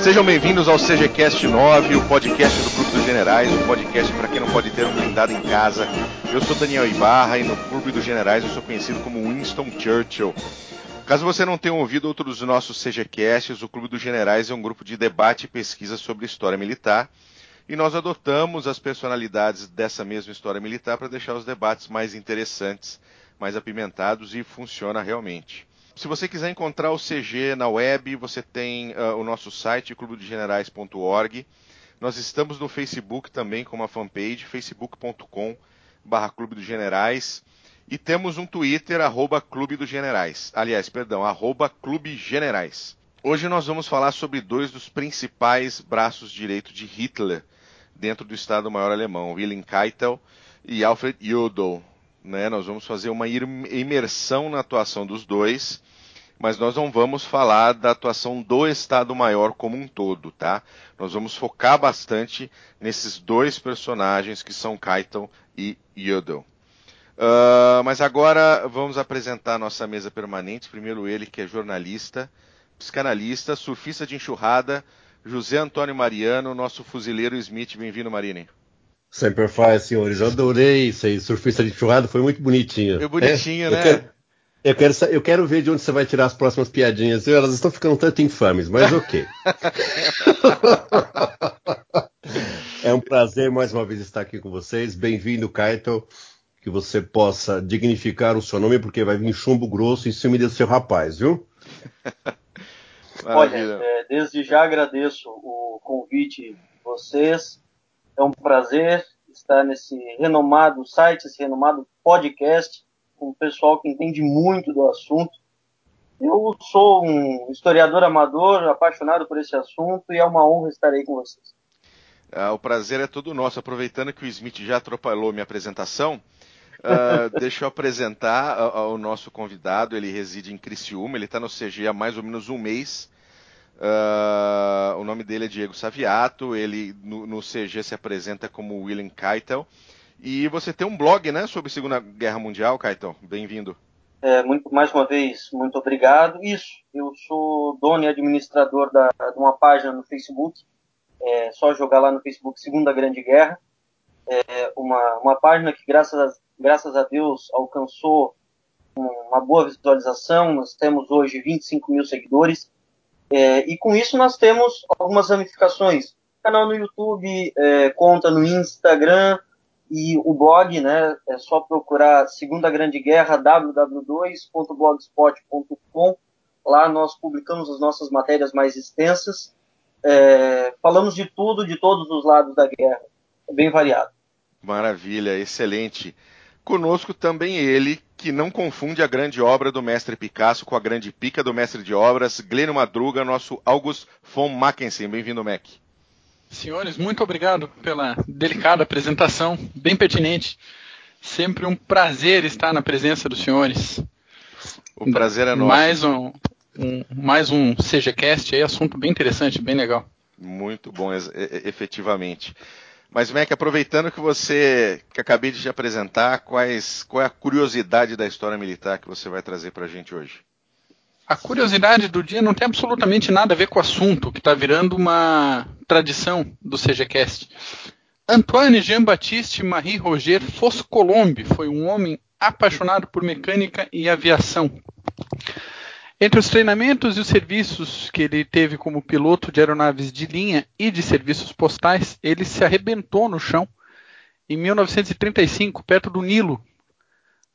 Sejam bem-vindos ao CGCast 9, o podcast do Clube dos Generais, um podcast para quem não pode ter um blindado em casa. Eu sou Daniel Ibarra e no Clube dos Generais eu sou conhecido como Winston Churchill. Caso você não tenha ouvido outros dos nossos CGCasts, o Clube dos Generais é um grupo de debate e pesquisa sobre história militar e nós adotamos as personalidades dessa mesma história militar para deixar os debates mais interessantes, mais apimentados e funciona realmente. Se você quiser encontrar o CG na web, você tem uh, o nosso site, clubedogenerais.org. Nós estamos no Facebook também com uma fanpage, facebook.com barra Clube dos Generais. E temos um Twitter, arroba Clube dos Generais. Aliás, perdão, arroba Clube Generais. Hoje nós vamos falar sobre dois dos principais braços direitos de Hitler dentro do Estado-Maior alemão, Wilhelm Keitel e Alfred Jodl. Né? Nós vamos fazer uma imersão na atuação dos dois, mas nós não vamos falar da atuação do Estado-Maior como um todo, tá? Nós vamos focar bastante nesses dois personagens que são Keitel e Jodl. Uh, mas agora vamos apresentar a nossa mesa permanente. Primeiro ele que é jornalista, psicanalista, surfista de enxurrada, José Antônio Mariano, nosso fuzileiro Smith. Bem-vindo, Marine. Sempre faz, senhores. Eu adorei isso aí. Surfista de enxurrada foi muito bonitinho. É bonitinho, é, né? Eu quero, eu quero, eu, quero, ver de onde você vai tirar as próximas piadinhas. Elas estão ficando tanto infames, mas ok. é um prazer mais uma vez estar aqui com vocês. Bem-vindo, Kaito que você possa dignificar o seu nome, porque vai vir chumbo grosso em cima do seu rapaz, viu? Olha, é, desde já agradeço o convite de vocês. É um prazer estar nesse renomado site, esse renomado podcast, com um pessoal que entende muito do assunto. Eu sou um historiador amador, apaixonado por esse assunto, e é uma honra estar aí com vocês. Ah, o prazer é todo nosso. Aproveitando que o Smith já atropelou minha apresentação, Uh, deixa eu apresentar o nosso convidado. Ele reside em Criciúma, ele está no CG há mais ou menos um mês. Uh, o nome dele é Diego Saviato, ele no, no, CG se apresenta como William Keitel. E você tem um blog né, sobre Segunda Guerra Mundial, Keitel. Bem-vindo. É, muito, mais uma vez, muito obrigado. Isso, eu sou dono e administrador da, de uma página no Facebook. É só jogar lá no Facebook Segunda Grande Guerra. É uma, uma página que, graças graças a Deus, alcançou uma boa visualização. Nós temos hoje 25 mil seguidores. É, e com isso nós temos algumas ramificações. Canal no YouTube, é, conta no Instagram e o blog, né? É só procurar Segunda Grande Guerra, www.blogspot.com. Lá nós publicamos as nossas matérias mais extensas. É, falamos de tudo, de todos os lados da guerra. É bem variado. Maravilha, excelente. Conosco também ele, que não confunde a grande obra do mestre Picasso com a grande pica do mestre de obras, Glênio Madruga, nosso August von Mackensen. Bem-vindo, Mac. Senhores, muito obrigado pela delicada apresentação, bem pertinente. Sempre um prazer estar na presença dos senhores. O prazer é nosso. Mais um, um mais um CGCast aí, assunto bem interessante, bem legal. Muito bom, efetivamente. Mas, Mac, aproveitando que você, que acabei de te apresentar, quais, qual é a curiosidade da história militar que você vai trazer para a gente hoje? A curiosidade do dia não tem absolutamente nada a ver com o assunto, que está virando uma tradição do CGCast. Antoine Jean-Baptiste Marie Roger Foscolombe foi um homem apaixonado por mecânica e aviação. Entre os treinamentos e os serviços que ele teve como piloto de aeronaves de linha e de serviços postais, ele se arrebentou no chão em 1935, perto do Nilo,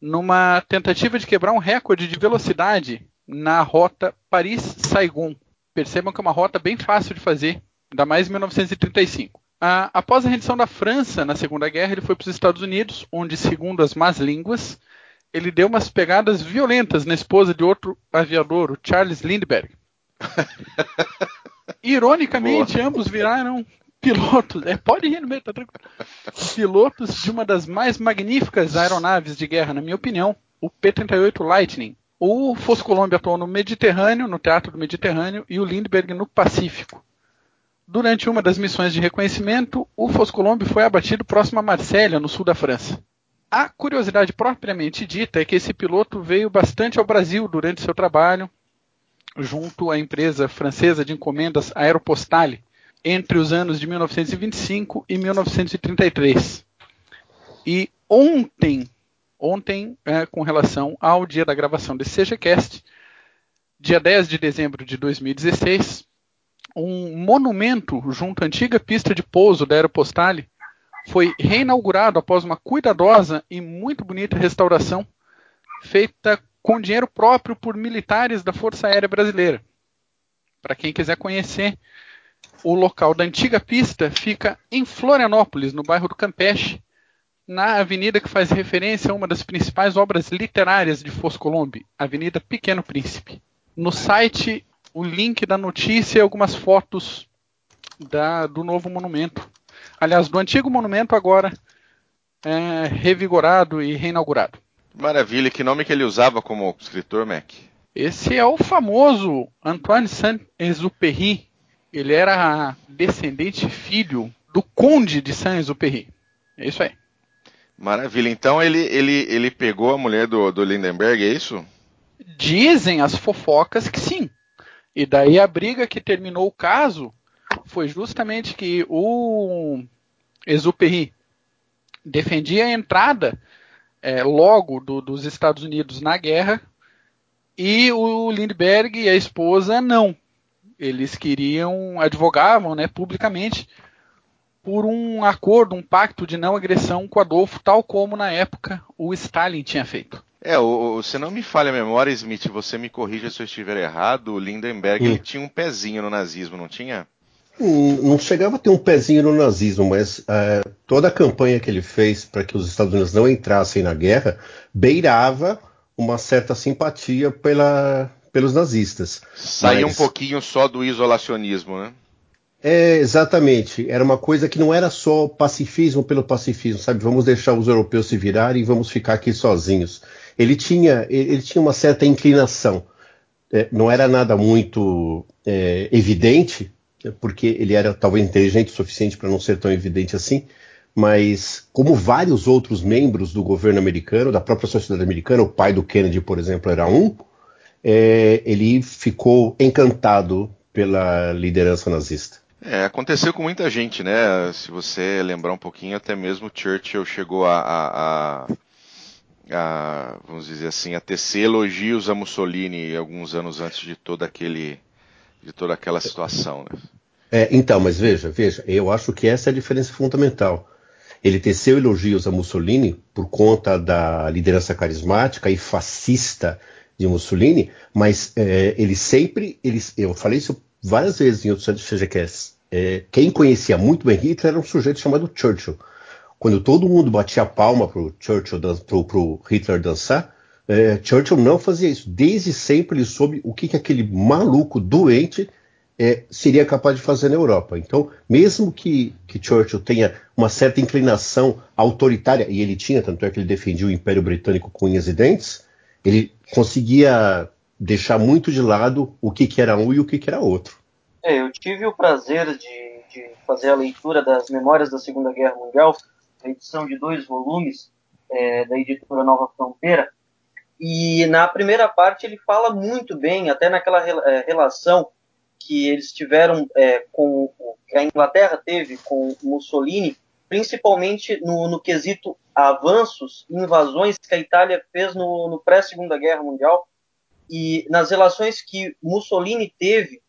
numa tentativa de quebrar um recorde de velocidade na rota Paris-Saigon. Percebam que é uma rota bem fácil de fazer, ainda mais em 1935. Ah, após a rendição da França na Segunda Guerra, ele foi para os Estados Unidos, onde, segundo as más línguas, ele deu umas pegadas violentas na esposa de outro aviador, o Charles Lindbergh. Ironicamente, Boa. ambos viraram pilotos. É, pode rir no meio, tá tranquilo. Pilotos de uma das mais magníficas aeronaves de guerra, na minha opinião, o P-38 Lightning. O Foscolombe atuou no Mediterrâneo, no Teatro do Mediterrâneo, e o Lindbergh no Pacífico. Durante uma das missões de reconhecimento, o Foscolombe foi abatido próximo a Marsella, no sul da França. A curiosidade propriamente dita é que esse piloto veio bastante ao Brasil durante seu trabalho, junto à empresa francesa de encomendas Aeropostale, entre os anos de 1925 e 1933. E ontem, ontem, é, com relação ao dia da gravação desse CGCast, dia 10 de dezembro de 2016, um monumento junto à antiga pista de pouso da Aeropostale foi reinaugurado após uma cuidadosa e muito bonita restauração feita com dinheiro próprio por militares da Força Aérea Brasileira. Para quem quiser conhecer, o local da antiga pista fica em Florianópolis, no bairro do Campeche, na avenida que faz referência a uma das principais obras literárias de Foscolombe, Avenida Pequeno Príncipe. No site, o link da notícia e algumas fotos da, do novo monumento aliás, do antigo monumento agora é, revigorado e reinaugurado. Maravilha, que nome que ele usava como escritor, Mac? Esse é o famoso Antoine Saint-Exupéry. Ele era descendente filho do conde de Saint-Exupéry. É isso aí. Maravilha. Então ele, ele, ele pegou a mulher do, do Lindenberg, é isso? Dizem as fofocas que sim. E daí a briga que terminou o caso foi justamente que o Exupéry defendia a entrada é, logo do, dos Estados Unidos na guerra e o Lindbergh e a esposa não. Eles queriam, advogavam né, publicamente por um acordo, um pacto de não agressão com Adolfo, tal como na época o Stalin tinha feito. É, o, se não me falha a memória, Smith, você me corrija se eu estiver errado, o Lindenberg hum. ele tinha um pezinho no nazismo, não tinha? Não chegava a ter um pezinho no nazismo, mas uh, toda a campanha que ele fez para que os Estados Unidos não entrassem na guerra beirava uma certa simpatia pela, pelos nazistas. Saía mas... um pouquinho só do isolacionismo, né? É, exatamente. Era uma coisa que não era só pacifismo pelo pacifismo, sabe? Vamos deixar os europeus se virarem e vamos ficar aqui sozinhos. Ele tinha, ele tinha uma certa inclinação. É, não era nada muito é, evidente, porque ele era talvez inteligente o suficiente para não ser tão evidente assim, mas como vários outros membros do governo americano, da própria sociedade americana, o pai do Kennedy, por exemplo, era um, é, ele ficou encantado pela liderança nazista. É, aconteceu com muita gente, né? Se você lembrar um pouquinho, até mesmo Churchill chegou a, a, a, a vamos dizer assim, a tecer elogios a Mussolini alguns anos antes de todo aquele de toda aquela situação. Né? É, então, mas veja, veja, eu acho que essa é a diferença fundamental. Ele teceu elogios a Mussolini por conta da liderança carismática e fascista de Mussolini, mas é, ele sempre, ele, eu falei isso várias vezes em outros CGCasts, é, quem conhecia muito bem Hitler era um sujeito chamado Churchill. Quando todo mundo batia a palma para o Churchill, pro, pro Hitler dançar, é, Churchill não fazia isso. Desde sempre ele soube o que, que aquele maluco doente é, seria capaz de fazer na Europa. Então, mesmo que, que, Churchill tenha uma certa inclinação autoritária, e ele tinha, tanto é que ele defendia o Império Britânico com unhas e dentes, ele conseguia deixar muito de lado o que, que era um e o que, que era outro. É, eu tive o prazer de, de, fazer a leitura das Memórias da Segunda Guerra Mundial, a edição de dois volumes é, da editora Nova Fronteira, e na primeira parte ele fala muito bem, até naquela é, relação que eles tiveram é, com que a Inglaterra teve com Mussolini, principalmente no, no quesito avanços, invasões que a Itália fez no, no pré-segunda guerra mundial e nas relações que Mussolini teve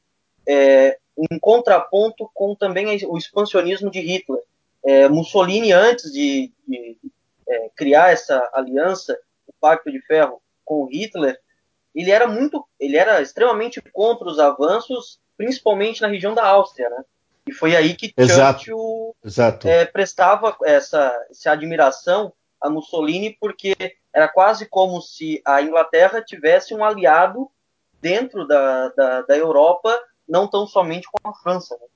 é, em contraponto com também o expansionismo de Hitler. É, Mussolini antes de, de criar essa aliança Pacto de Ferro com Hitler, ele era muito, ele era extremamente contra os avanços, principalmente na região da Áustria, né? E foi aí que Exato. Churchill Exato. É, prestava essa, essa admiração a Mussolini, porque era quase como se a Inglaterra tivesse um aliado dentro da, da, da Europa, não tão somente com a França. Né?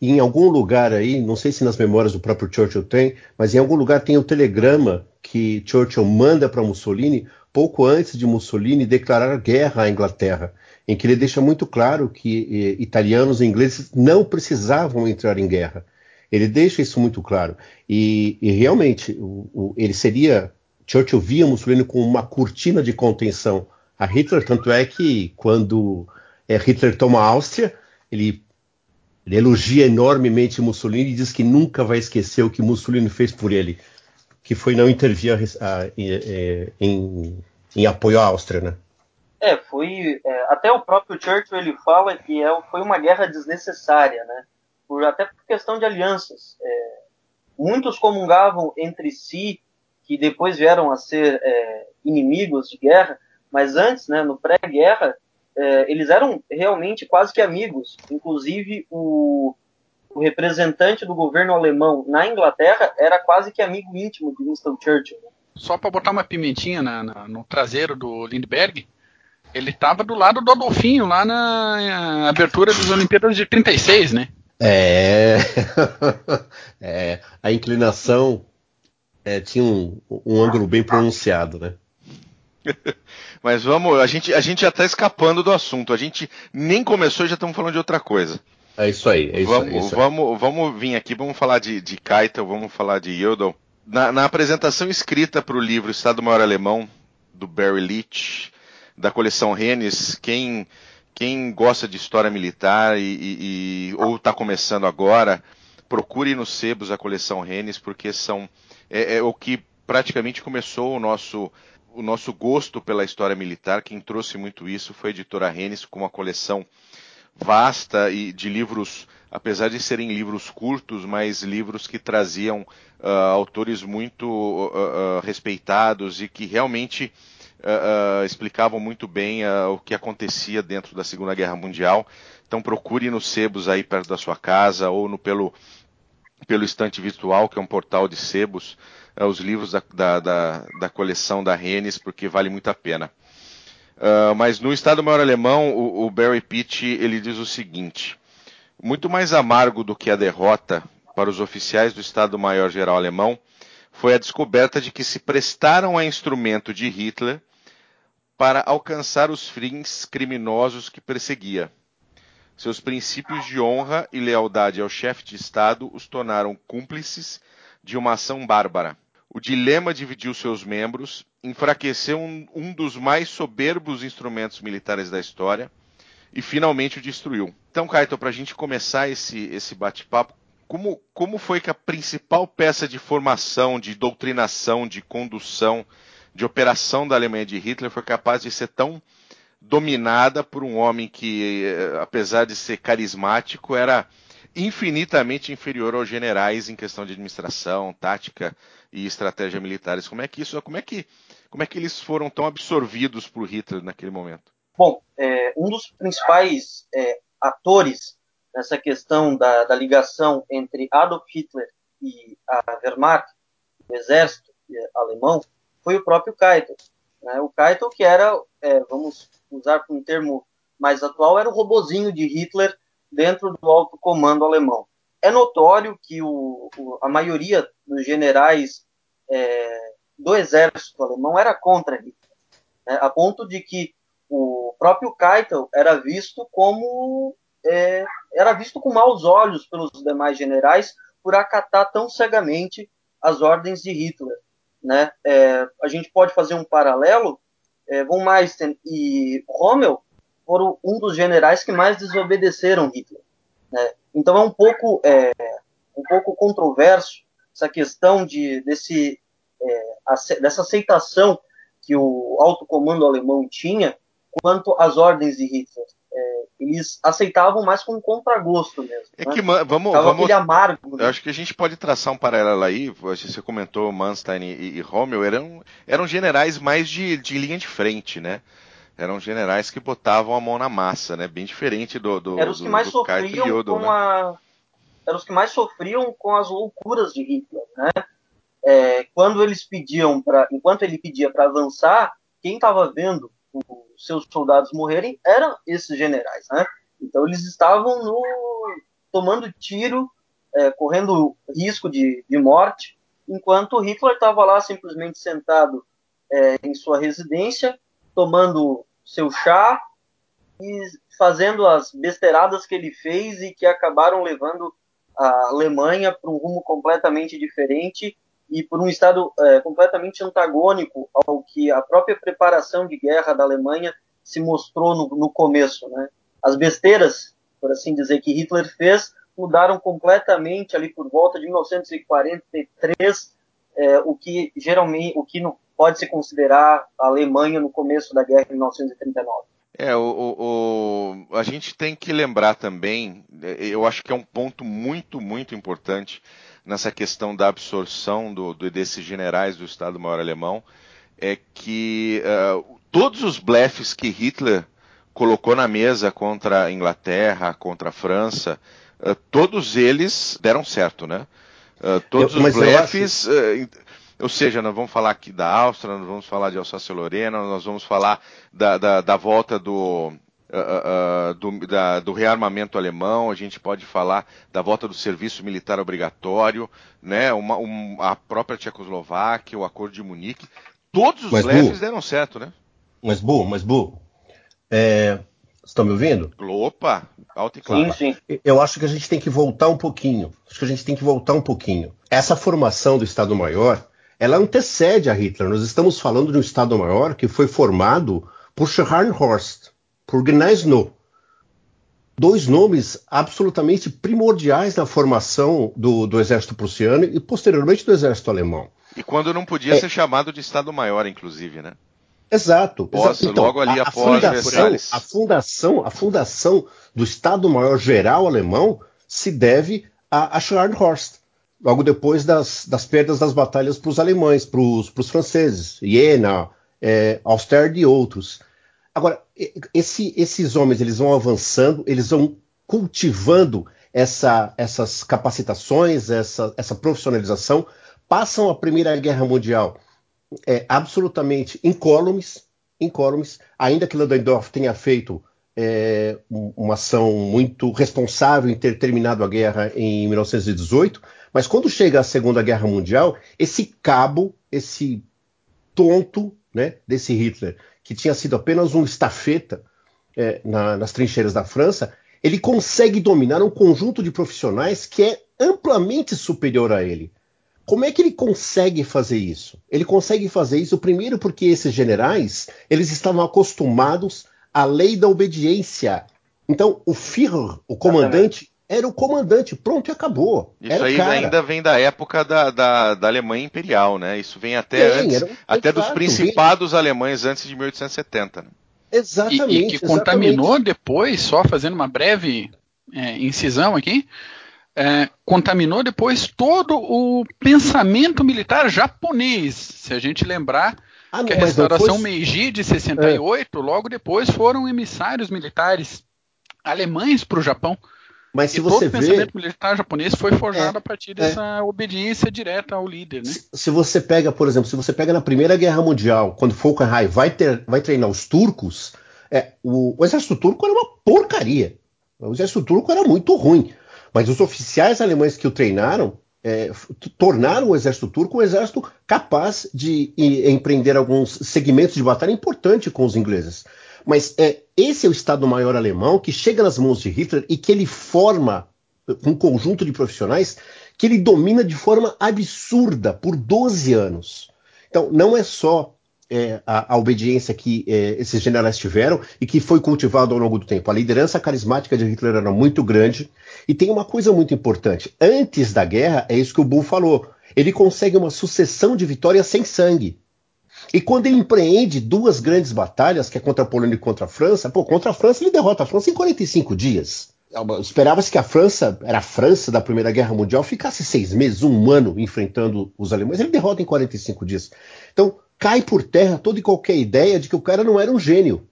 em algum lugar aí, não sei se nas memórias do próprio Churchill tem, mas em algum lugar tem o telegrama que Churchill manda para Mussolini pouco antes de Mussolini declarar guerra à Inglaterra, em que ele deixa muito claro que eh, italianos e ingleses não precisavam entrar em guerra. Ele deixa isso muito claro. E, e realmente, o, o, ele seria. Churchill via Mussolini com uma cortina de contenção a Hitler, tanto é que quando é, Hitler toma a Áustria, ele, ele, elogia enormemente Mussolini e diz que nunca vai esquecer o que Mussolini fez por ele, que foi não intervir a, a, é, em, em, apoio à Áustria, né? É, foi. É, até o próprio Churchill ele fala que é, foi uma guerra desnecessária, né? Por, até por questão de alianças. É, muitos comungavam entre si, que depois vieram a ser é, inimigos de guerra, mas antes, né, no pré-guerra, é, eles eram realmente quase que amigos. Inclusive, o, o, representante do governo alemão na Inglaterra era quase que amigo íntimo de Winston Churchill. Só para botar uma pimentinha na, na, no traseiro do Lindbergh, ele estava do lado do Adolfinho lá na abertura das Olimpíadas de 36, né? É, é a inclinação é, tinha um, um ângulo bem pronunciado, né? Mas vamos, a gente, a gente já está escapando do assunto. A gente nem começou e já estamos falando de outra coisa. É isso aí, é isso vamos. É isso aí. Vamos, vamos vir aqui, vamos falar de, de Keitel, vamos falar de Yodel. Na, na apresentação escrita para o livro Estado Maior Alemão, do Barry Leach, da coleção Rennes, quem, quem gosta de história militar e, e, e ou está começando agora, procure nos sebos a coleção Rennes, porque são é, é o que praticamente começou o nosso o nosso gosto pela história militar, quem trouxe muito isso foi a editora Rennes, com uma coleção vasta e de livros, apesar de serem livros curtos, mas livros que traziam uh, autores muito uh, uh, respeitados e que realmente explicavam muito bem o que acontecia dentro da Segunda Guerra Mundial. Então procure nos sebos aí perto da sua casa ou no, pelo, pelo estante virtual, que é um portal de sebos os livros da, da, da, da, coleção da Rennes, porque vale muito a pena. Uh, mas no Estado Maior Alemão, o, o Barry Pitt ele diz o seguinte: muito mais amargo do que a derrota para os oficiais do Estado Maior Geral Alemão foi a descoberta de que se prestaram a instrumento de Hitler para alcançar os fins criminosos que perseguia. Seus princípios de honra e lealdade ao chefe de Estado os tornaram cúmplices de uma ação bárbara. O dilema dividiu seus membros, enfraqueceu um, um dos mais soberbos instrumentos militares da história e finalmente o destruiu. Então, Kaito, para a gente começar esse, esse bate-papo, como, como foi que a principal peça de formação, de doutrinação, de condução, de operação da Alemanha de Hitler foi capaz de ser tão dominada por um homem que, eh, apesar de ser carismático, era infinitamente inferior aos generais em questão de administração, tática e estratégia militares. Como é que isso, como é que, como é que eles foram tão absorvidos por Hitler naquele momento? Bom, é, um dos principais é, atores nessa questão da, da, ligação entre Adolf Hitler e a Wehrmacht, o exército é, alemão, foi o próprio Keitel. Né? O Keitel que era, é, vamos usar um termo mais atual, era o robozinho de Hitler dentro do alto comando alemão. É notório que o, o, a maioria dos generais é, do exército alemão era contra Hitler, né, a ponto de que o próprio Keitel era visto como é, era visto com maus olhos pelos demais generais por acatar tão cegamente as ordens de Hitler. Né? É, a gente pode fazer um paralelo. É, von e Rommel foram um dos generais que mais desobedeceram Hitler. Né? Então é um pouco é, um pouco controverso essa questão de desse é, dessa aceitação que o alto comando alemão tinha quanto às ordens de Hitler. É, eles aceitavam mais com contragosto mesmo. É né? que vamos, Tava vamos amargo. Né? Eu acho que a gente pode traçar um paralelo aí. Você comentou Manstein e, e Rommel eram eram generais mais de, de linha de frente, né? Eram generais que botavam a mão na massa, né? Bem diferente do do Eram os que mais sofriam Yodel, com né? a eram os que mais sofriam com as loucuras de Hitler, né? É, quando eles pediam para, enquanto ele pedia para avançar, quem estava vendo os seus soldados morrerem eram esses generais, né? Então eles estavam no, tomando tiro, é, correndo risco de, de morte, enquanto Hitler estava lá simplesmente sentado é, em sua residência, tomando seu chá e fazendo as besteiradas que ele fez e que acabaram levando a Alemanha para um rumo completamente diferente e por um estado é, completamente antagônico ao que a própria preparação de guerra da Alemanha se mostrou no, no começo. Né? As besteiras, por assim dizer, que Hitler fez mudaram completamente ali por volta de 1943 é, o que geralmente o que não pode se considerar a Alemanha no começo da guerra em 1939. É, o, o, a gente tem que lembrar também, eu acho que é um ponto muito, muito importante nessa questão da absorção do, do, desses generais do Estado-Maior alemão, é que uh, todos os blefes que Hitler colocou na mesa contra a Inglaterra, contra a França, uh, todos eles deram certo, né? Uh, todos eu, os blefes. Acho... Ou seja, nós vamos falar aqui da Áustria, nós vamos falar de Alsácia-Lorena, nós vamos falar da, da, da volta do, Uh, uh, do, da, do, rearmamento alemão, a gente pode falar da volta do serviço militar obrigatório, né, uma, um, a própria Tchecoslováquia, o Acordo de Munique, todos os mas, lefes deram certo, né? Mas, Bu, mas, Bu, é, estão me ouvindo? Opa, alto e claro. Sim, sim. Eu acho que a gente tem que voltar um pouquinho, acho que a gente tem que voltar um pouquinho. Essa formação do Estado-Maior, ela antecede a Hitler. Nós estamos falando de um Estado-Maior que foi formado por Scharnhorst, por Gneisenau. Dois nomes absolutamente primordiais na formação do, do exército prussiano e posteriormente do exército alemão. E quando não podia é, ser chamado de Estado-Maior, inclusive, né? Exato. Posso, então, logo ali a, após a fundação, a fundação, a fundação do Estado-Maior Geral alemão se deve a, a Scharnhorst logo depois das, das perdas das batalhas para os alemães, para os franceses, Jena, é, e outros. Agora, esse, esses homens eles vão avançando, eles vão cultivando essa, essas capacitações, essa, essa profissionalização, passam a Primeira Guerra Mundial é, absolutamente incólumes, incólumes, ainda que Ludendorff tenha feito é, uma ação muito responsável em ter terminado a guerra em 1918, mas quando chega a Segunda Guerra Mundial, esse cabo, esse tonto né, desse Hitler, que tinha sido apenas um estafeta é, na, nas trincheiras da França, ele consegue dominar um conjunto de profissionais que é amplamente superior a ele. Como é que ele consegue fazer isso? Ele consegue fazer isso primeiro porque esses generais eles estavam acostumados à lei da obediência. Então, o Führer, o comandante, era o comandante, pronto e acabou. Isso aí ainda vem da época da, da, da, Alemanha Imperial, né? Isso vem até, Sim, antes, um até dos principados vem... alemães antes de 1870. Né? Exatamente. E, e que exatamente. contaminou depois, só fazendo uma breve é, incisão aqui, é, contaminou depois todo o pensamento militar japonês. Se a gente lembrar ah, não, que a restauração depois... Meiji de 68, é. logo depois foram emissários militares alemães para o Japão. Mas se e você todo vê. O pensamento militar japonês foi forjado é, a partir é. dessa é. obediência direta ao líder, né? Se, se, você pega, por exemplo, se você pega na Primeira Guerra Mundial, quando Falkenhayn vai, ter, vai treinar os turcos, é, o, o exército turco era uma porcaria. O exército turco era muito ruim. Mas os oficiais alemães que o treinaram é, tornaram o exército turco um exército capaz de empreender alguns segmentos de batalha importante com os ingleses. Mas é, esse é o Estado-Maior alemão que chega nas mãos de Hitler e que ele forma um conjunto de profissionais que ele domina de forma absurda por 12 anos. Então, não é só é, a, a, obediência que é, esses generais tiveram e que foi cultivado ao longo do tempo. A liderança carismática de Hitler era muito grande. E tem uma coisa muito importante: antes da guerra, é isso que o Bull falou, ele consegue uma sucessão de vitórias sem sangue. E quando ele empreende duas grandes batalhas, que é contra a Polônia e contra a França, pô, contra a França ele derrota a França em 45 dias. Esperava-se que a França, era a França da Primeira Guerra Mundial, ficasse seis meses, um ano enfrentando os alemães. Ele derrota em 45 dias. Então, cai por terra toda e qualquer ideia de que o cara não era um gênio.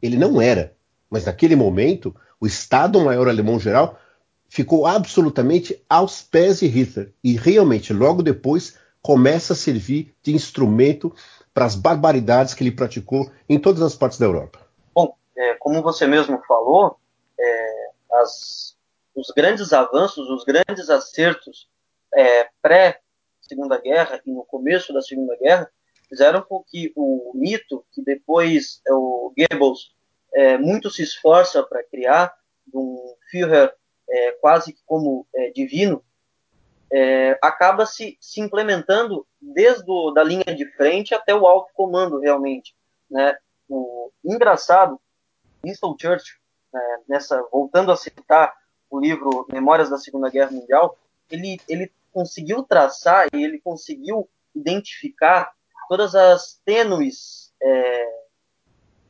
Ele não era. Mas naquele momento, o Estado-Maior Alemão Geral ficou absolutamente aos pés de Hitler. E realmente, logo depois, começa a servir de instrumento para as barbaridades que ele praticou em todas as partes da Europa. Bom, é, como você mesmo falou, é, as, os grandes avanços, os grandes acertos é, pré-Segunda Guerra e no começo da Segunda Guerra fizeram com que o mito, que depois é, o Goebbels é, muito se esforça para criar, um Führer é, quase como é, divino, é, acaba se, se implementando desde a da linha de frente até o alto comando, realmente. Né? O engraçado, Winston Churchill, né, nessa, voltando a citar o livro Memórias da Segunda Guerra Mundial, ele, ele conseguiu traçar e ele conseguiu identificar todas as tênues, é,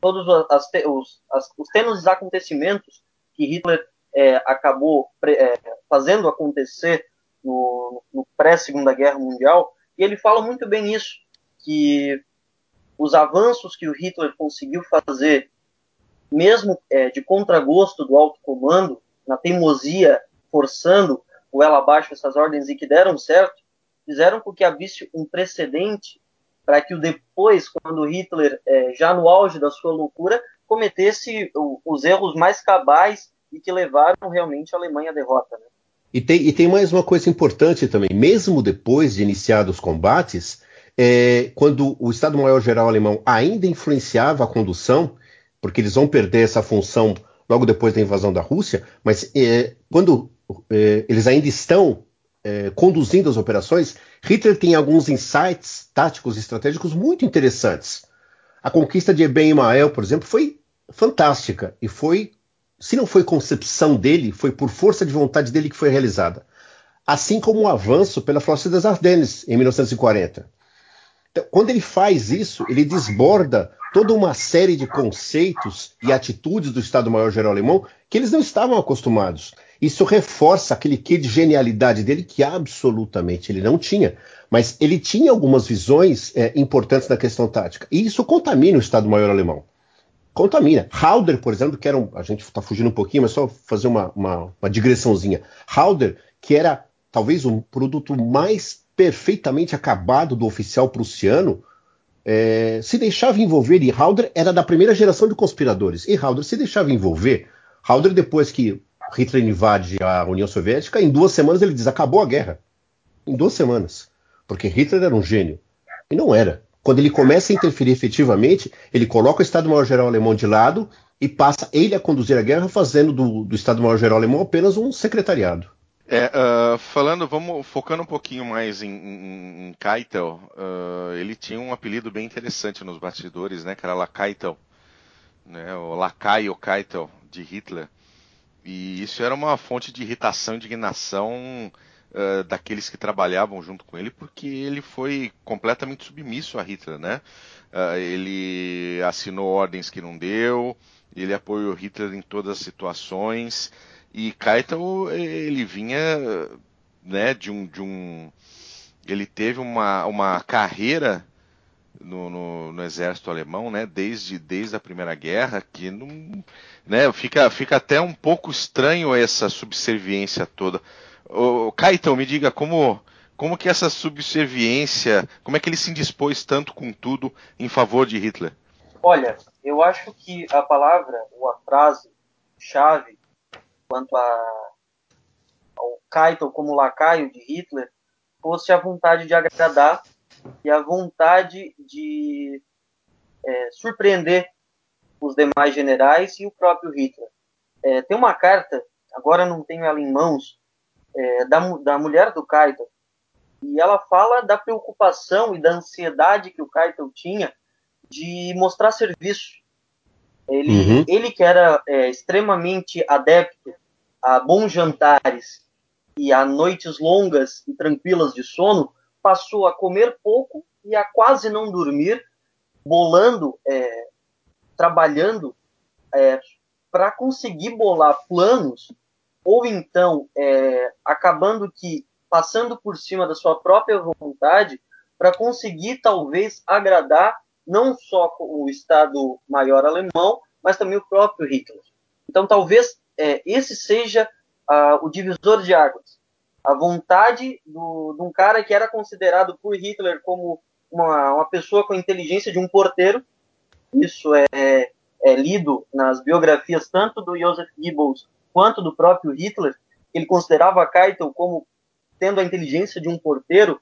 todos as, os, as, os tênues acontecimentos que Hitler é, acabou é, fazendo acontecer no, no pré-Segunda Guerra Mundial, e ele fala muito bem isso, que os avanços que o Hitler conseguiu fazer, mesmo é, de contragosto do alto comando, na teimosia, forçando o ela abaixo essas ordens e que deram certo, fizeram com que havia um precedente para que o depois, quando Hitler, é, já no auge da sua loucura, cometesse o, os erros mais cabais e que levaram realmente a Alemanha à derrota. Né? E tem, e tem mais uma coisa importante também, mesmo depois de iniciados os combates, é, quando o Estado-Maior-Geral alemão ainda influenciava a condução, porque eles vão perder essa função logo depois da invasão da Rússia, mas é, quando é, eles ainda estão é, conduzindo as operações, Hitler tem alguns insights táticos e estratégicos muito interessantes. A conquista de Eben Emael, por exemplo, foi fantástica e foi se não foi concepção dele, foi por força de vontade dele que foi realizada. Assim como o avanço pela Frota das Ardennes em 1940. Então, quando ele faz isso, ele desborda toda uma série de conceitos e atitudes do Estado-Maior-Geral alemão que eles não estavam acostumados. Isso reforça aquele quê de genialidade dele que absolutamente ele não tinha. Mas ele tinha algumas visões é, importantes na questão tática. E isso contamina o Estado-Maior alemão contamina. Halder, por exemplo, que era um, a gente está fugindo um pouquinho, mas só fazer uma, uma, uma digressãozinha. Halder, que era talvez o um produto mais perfeitamente acabado do oficial prussiano, é, se deixava envolver, e Halder era da primeira geração de conspiradores, e Halder se deixava envolver. Halder, depois que Hitler invade a União Soviética, em duas semanas ele diz: acabou a guerra. Em duas semanas. Porque Hitler era um gênio. E não era. Quando ele começa a interferir efetivamente, ele coloca o Estado-Maior-Geral alemão de lado e passa ele a conduzir a guerra, fazendo do, do Estado-Maior-Geral alemão apenas um secretariado. É, uh, falando, vamos focando um pouquinho mais em, em, em Keitel, uh, ele tinha um apelido bem interessante nos bastidores, né, que era Lakaitel, né, o Lacaio Keitel de Hitler. E isso era uma fonte de irritação, indignação uh, daqueles que trabalhavam junto com ele, porque ele foi completamente submisso a Hitler, né? Uh, ele assinou ordens que não deu, ele apoiou Hitler em todas as situações, e Keitel, ele vinha né, de um, de um ele teve uma, uma carreira no, no, no, exército alemão, né, desde, desde a Primeira Guerra, que não, né, fica, fica até um pouco estranho essa subserviência toda. O Kaiton, me diga como como que essa subserviência, como é que ele se indispôs tanto com tudo em favor de Hitler? Olha, eu acho que a palavra ou a frase chave quanto a, ao Kaiton como lacaio de Hitler fosse a vontade de agradar e a vontade de é, surpreender os demais generais e o próprio Hitler. É, tem uma carta, agora não tenho ela em mãos, é, da, da mulher do Kaito. E ela fala da preocupação e da ansiedade que o Kaito tinha de mostrar serviço. Ele, uhum. ele que era é, extremamente adepto a bons jantares e a noites longas e tranquilas de sono, passou a comer pouco e a quase não dormir, bolando, é, trabalhando é, para conseguir bolar planos ou então é, acabando que passando por cima da sua própria vontade para conseguir talvez agradar não só o Estado Maior alemão, mas também o próprio Hitler. Então talvez é, esse seja uh, o divisor de águas, a vontade do, de um cara que era considerado por Hitler como uma, uma pessoa com a inteligência de um porteiro. Isso é, é lido nas biografias tanto do Joseph Goebbels quanto do próprio Hitler, ele considerava Keitel como tendo a inteligência de um porteiro,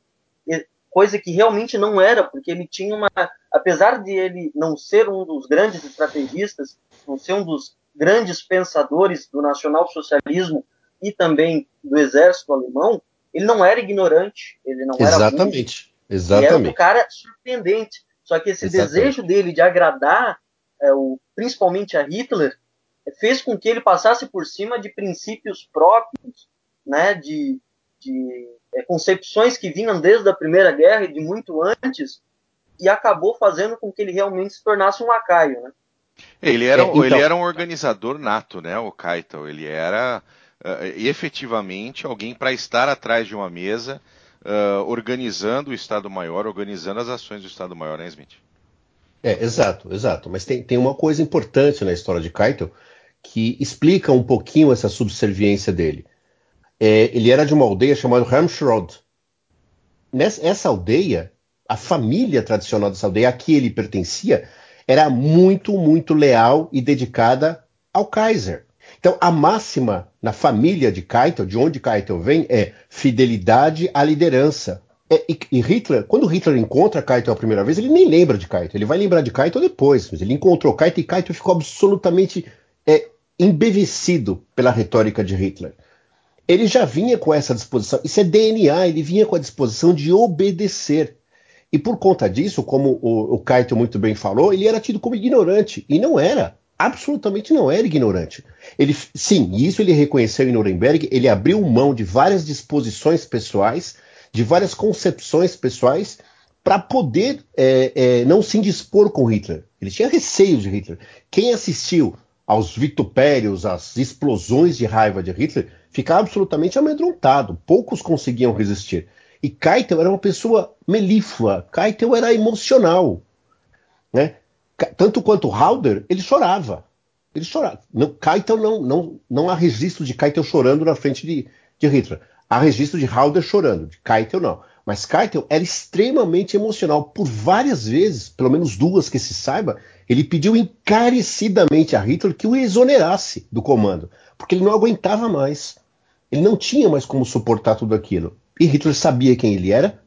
coisa que realmente não era, porque ele tinha uma, apesar de ele não ser um dos grandes estrategistas, não ser um dos grandes pensadores do nacionalsocialismo e também do exército alemão, ele não era ignorante, ele não Exatamente. era Exatamente. Exatamente. Ele era um cara surpreendente. Só que esse Exatamente. desejo dele de agradar, é, o, principalmente a Hitler, fez com que ele passasse por cima de princípios próprios, né, de, de é, concepções que vinham desde a Primeira Guerra e de muito antes, e acabou fazendo com que ele realmente se tornasse um lacaio, né? Ele era, é, então... ele era um organizador nato, né, o Keitel. Ele era efetivamente alguém para estar atrás de uma mesa, uh, organizando o Estado-Maior, organizando as ações do Estado-Maior, né, Smith? É, exato, exato. Mas tem, tem uma coisa importante na história de Keitel que explica um pouquinho essa subserviência dele. É, ele era de uma aldeia chamada Ramshrod. Nessa essa aldeia, a família tradicional dessa aldeia, a que ele pertencia, era muito, muito leal e dedicada ao Kaiser. Então, a máxima na família de Keitel, de onde Keitel vem, é fidelidade à liderança. É, e, e, Hitler, quando Hitler encontra Keitel a primeira vez, ele nem lembra de Keitel, ele vai lembrar de Keitel depois, mas ele encontrou Keitel e Keitel ficou absolutamente é, embevecido pela retórica de Hitler. Ele já vinha com essa disposição, isso é DNA, ele vinha com a disposição de obedecer. E por conta disso, como o, o Kaito muito bem falou, ele era tido como ignorante. E não era. Absolutamente não era ignorante. Ele, sim, isso ele reconheceu em Nuremberg, ele abriu mão de várias disposições pessoais, de várias concepções pessoais, para poder é, é, não se indispor com Hitler. Ele tinha receio de Hitler. Quem assistiu aos vitupérios, às explosões de raiva de Hitler, ficava absolutamente amedrontado. Poucos conseguiam resistir. E Keitel era uma pessoa melíflua. Keitel era emocional. Né? Tanto quanto Halder, ele chorava. Ele chorava. Não, Keitel não, não, não há registro de Keitel chorando na frente de, de Hitler. Há registro de Halder chorando, de Keitel não. Mas Keitel era extremamente emocional. Por várias vezes, pelo menos duas que se saiba, ele pediu encarecidamente a Hitler que o exonerasse do comando, porque ele não aguentava mais. Ele não tinha mais como suportar tudo aquilo. E Hitler sabia quem ele era,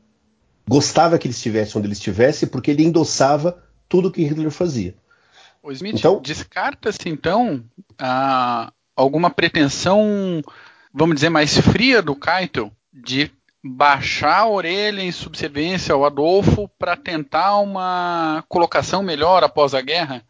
gostava que ele estivesse onde ele estivesse, porque ele endossava tudo que Hitler fazia. O Smith então, descarta-se então a, alguma pretensão, vamos dizer, mais fria do Keitel de baixar a orelha em subserviência ao Adolfo para tentar uma colocação melhor após a guerra?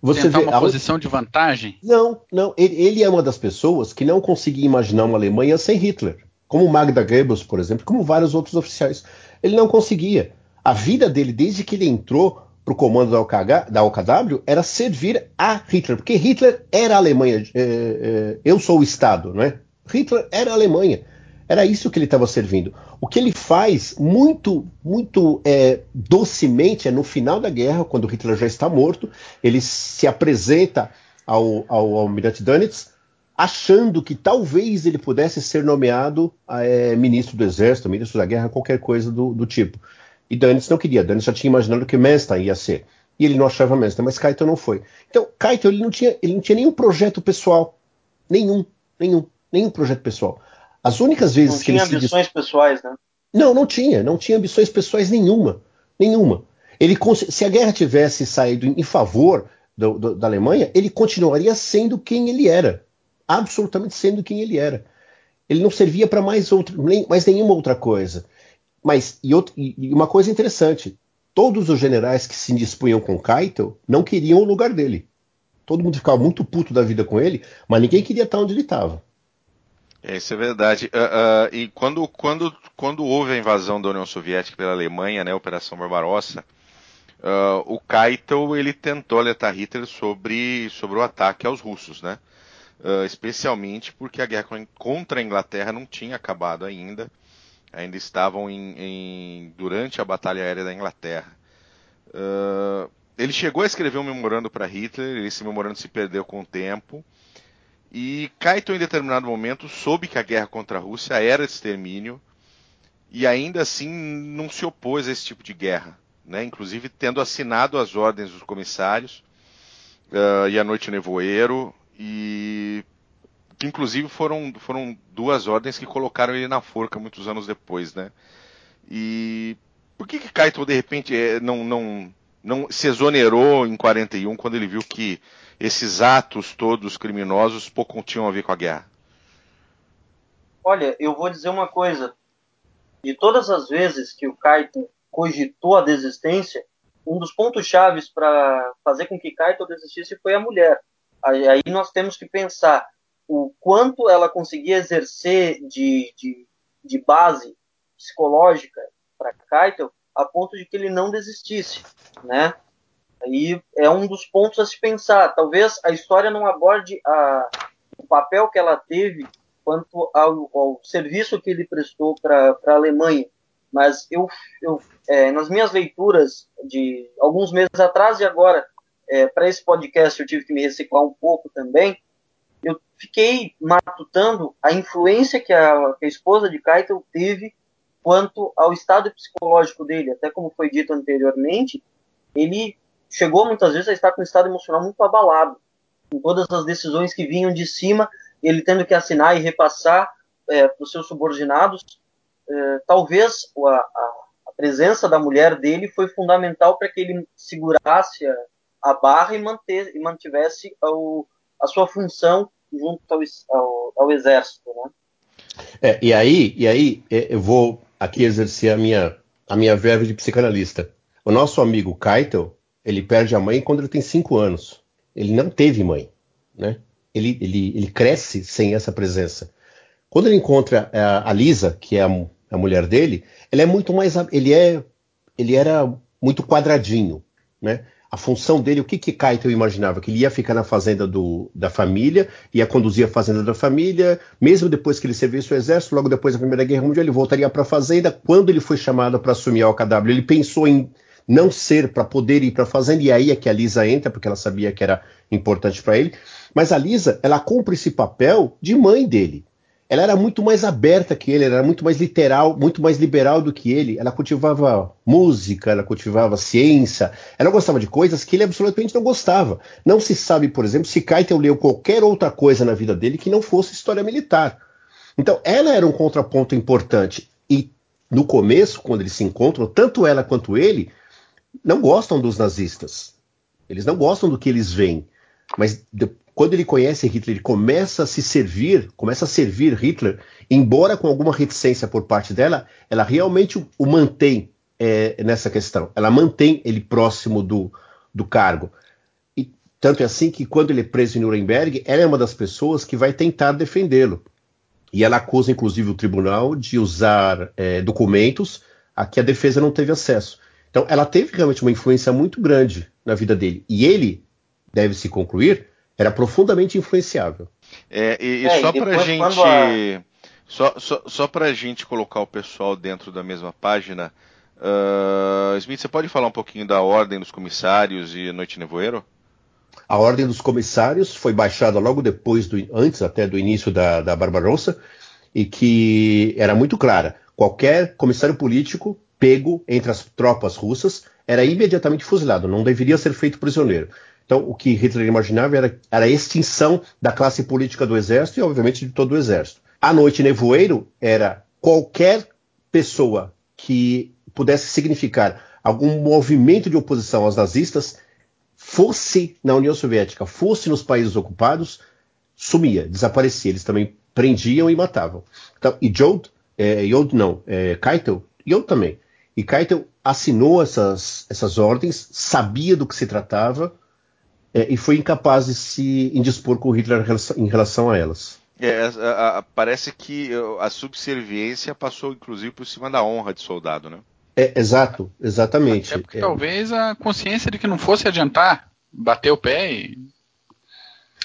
Você tentar vê, uma posição de vantagem? Não, não. Ele, ele, é uma das pessoas que não conseguia imaginar uma Alemanha sem Hitler. Como Magda Goebbels, por exemplo, como vários outros oficiais. Ele não conseguia. A vida dele, desde que ele entrou para o comando da, OKH, da OKW, era servir a Hitler. Porque Hitler era a Alemanha. É, eu sou o Estado, não é? Hitler era a Alemanha. Era isso que ele estava servindo. O que ele faz muito, muito é, docemente é no final da guerra, quando Hitler já está morto, ele se apresenta ao, ao almirante Dönitz, achando que talvez ele pudesse ser nomeado é, ministro do exército, ministro da guerra, qualquer coisa do, do tipo. E Dönitz não queria. Dönitz já tinha imaginado que Manstein ia ser. E ele não achava Manstein, mas Keitel não foi. Então, Keitel ele não tinha, ele não tinha nenhum projeto pessoal. Nenhum, nenhum, nenhum projeto pessoal. As únicas vezes não que ele tinha ambições pessoais, né? Não, não tinha, não tinha ambições pessoais nenhuma, nenhuma. Ele se a guerra tivesse saído em favor do, do, da Alemanha, ele continuaria sendo quem ele era, absolutamente sendo quem ele era. Ele não servia para mais, mais nenhuma outra coisa. Mas e, outro, e, uma coisa interessante, todos os generais que se dispunham com Keitel não queriam o lugar dele. Todo mundo ficava muito puto da vida com ele, mas ninguém queria estar onde ele estava. Isso é verdade. Uh, uh, e quando, quando, quando houve a invasão da União Soviética pela Alemanha, né, Operação Barbarossa, uh, o Keitel ele tentou alertar Hitler sobre, sobre o ataque aos russos, né? especialmente porque a guerra contra a Inglaterra não tinha acabado ainda, ainda estavam em, em durante a Batalha Aérea da Inglaterra. ele chegou a escrever um memorando para Hitler, esse memorando se perdeu com o tempo. E Kaito, em determinado momento, soube que a guerra contra a Rússia era extermínio e ainda assim não se opôs a esse tipo de guerra, né? inclusive tendo assinado as ordens dos comissários uh, e a Noite Nevoeiro, e inclusive foram, foram duas ordens que colocaram ele na forca muitos anos depois. Né? E por que, que Kaito de repente eh, não, não, não se exonerou em 41 quando ele viu que esses atos todos criminosos pouco tinham a ver com a guerra? Olha, eu vou dizer uma coisa. De todas as vezes que o Kaito cogitou a desistência, um dos pontos chaves para fazer com que Kaito desistisse foi a mulher. Aí nós temos que pensar o quanto ela conseguia exercer de, de, de base psicológica para Kaito a ponto de que ele não desistisse, né? Aí é um dos pontos a se pensar. Talvez a história não aborde a, o papel que ela teve quanto ao, ao serviço que ele prestou para a Alemanha, mas eu, eu é, nas minhas leituras de alguns meses atrás e agora é, para esse podcast eu tive que me reciclar um pouco também. Eu fiquei matutando a influência que a, que a esposa de Keitel teve quanto ao estado psicológico dele. Até como foi dito anteriormente, ele chegou muitas vezes a estar com um estado emocional muito abalado, com todas as decisões que vinham de cima, ele tendo que assinar e repassar é, para os seus subordinados. É, talvez a, a, a, presença da mulher dele foi fundamental para que ele segurasse a, a barra e, manter, e mantivesse a sua função junto ao, ao, ao exército, né? É, e aí, e aí é, eu vou aqui exercer a minha, a minha verve de psicanalista. O nosso amigo Keitel, ele perde a mãe quando ele tem cinco anos. Ele não teve mãe, né? Ele, ele, ele cresce sem essa presença. Quando ele encontra a, a Lisa, que é a, a mulher dele, ele é muito mais, ele é, ele era muito quadradinho, né? A função dele, o que que Kaito imaginava? Que ele ia ficar na fazenda do, da família, ia conduzir a fazenda da família, mesmo depois que ele servisse o exército, logo depois da Primeira Guerra Mundial, ele voltaria para a fazenda. Quando ele foi chamado para assumir a OKW, ele pensou em não ser para poder ir para a fazenda, e aí é que a Lisa entra, porque ela sabia que era importante para ele. Mas a Lisa, ela cumpre esse papel de mãe dele ela era muito mais aberta que ele, ela era muito mais literal, muito mais liberal do que ele. Ela cultivava música, ela cultivava ciência, ela gostava de coisas que ele absolutamente não gostava. Não se sabe, por exemplo, se Keitel leu qualquer outra coisa na vida dele que não fosse história militar. Então, ela era um contraponto importante. E no começo, quando eles se encontram, tanto ela quanto ele não gostam dos nazistas. Eles não gostam do que eles veem. Mas quando ele conhece Hitler, ele começa a se servir, começa a servir Hitler, embora com alguma reticência por parte dela, ela realmente o, mantém é, nessa questão. Ela mantém ele próximo do, do cargo. E tanto é assim que quando ele é preso em Nuremberg, ela é uma das pessoas que vai tentar defendê-lo. E ela acusa, inclusive, o tribunal de usar é, documentos a que a defesa não teve acesso. Então, ela teve realmente uma influência muito grande na vida dele. E ele, deve-se concluir, era profundamente influenciável. É, e, e é, só para gente, a... só, só, só para gente colocar o pessoal dentro da mesma página, uh, Smith, você pode falar um pouquinho da ordem dos comissários e Noite Nevoeiro? A ordem dos comissários foi baixada logo depois, do, antes até do início da, da Barbarossa, e que era muito clara. Qualquer comissário político pego entre as tropas russas era imediatamente fuzilado, não deveria ser feito prisioneiro. Então, o que Hitler imaginava era, era a extinção da classe política do exército e, obviamente, de todo o exército. A noite nevoeiro era qualquer pessoa que pudesse significar algum movimento de oposição aos nazistas, fosse na União Soviética, fosse nos países ocupados, sumia, desaparecia. Eles também prendiam e matavam. Então, e Jod, é, Jod não, é, Keitel, Jod também. E Keitel assinou essas, essas ordens, sabia do que se tratava, é, e foi incapaz de se indispor com Hitler em relação a elas. É, a, a, parece que a subserviência passou inclusive por cima da honra de soldado, né? É, exato, exatamente. Até porque é. talvez a consciência de que não fosse adiantar bater o pé e.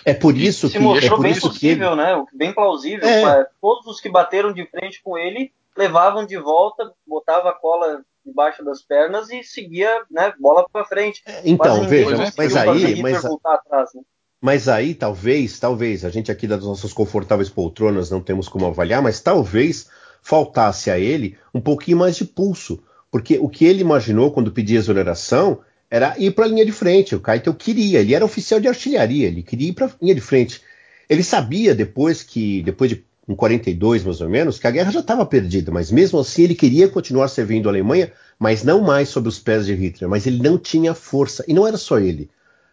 É por isso se que. mostrou é por bem isso possível, que... né? Bem plausível. É. Todos os que bateram de frente com ele levavam de volta, botava a cola debaixo das pernas e seguia, né, bola para frente. É, então, veja, mas aí, mas, atrás, né? mas aí talvez, talvez, a gente aqui das nossas confortáveis poltronas não temos como avaliar, mas talvez faltasse a ele um pouquinho mais de pulso, porque o que ele imaginou quando pedia exoneração era ir para a linha de frente. O Keitel queria, ele era oficial de artilharia, ele queria ir para a linha de frente. Ele sabia depois que, depois de em 42 mais ou menos, que a guerra já estava perdida, mas mesmo assim ele queria continuar servindo a Alemanha, mas não mais sob os pés de Hitler, mas ele não tinha força, e não era só ele.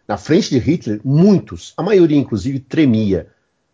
Na frente de Hitler, muitos, a maioria inclusive, tremia.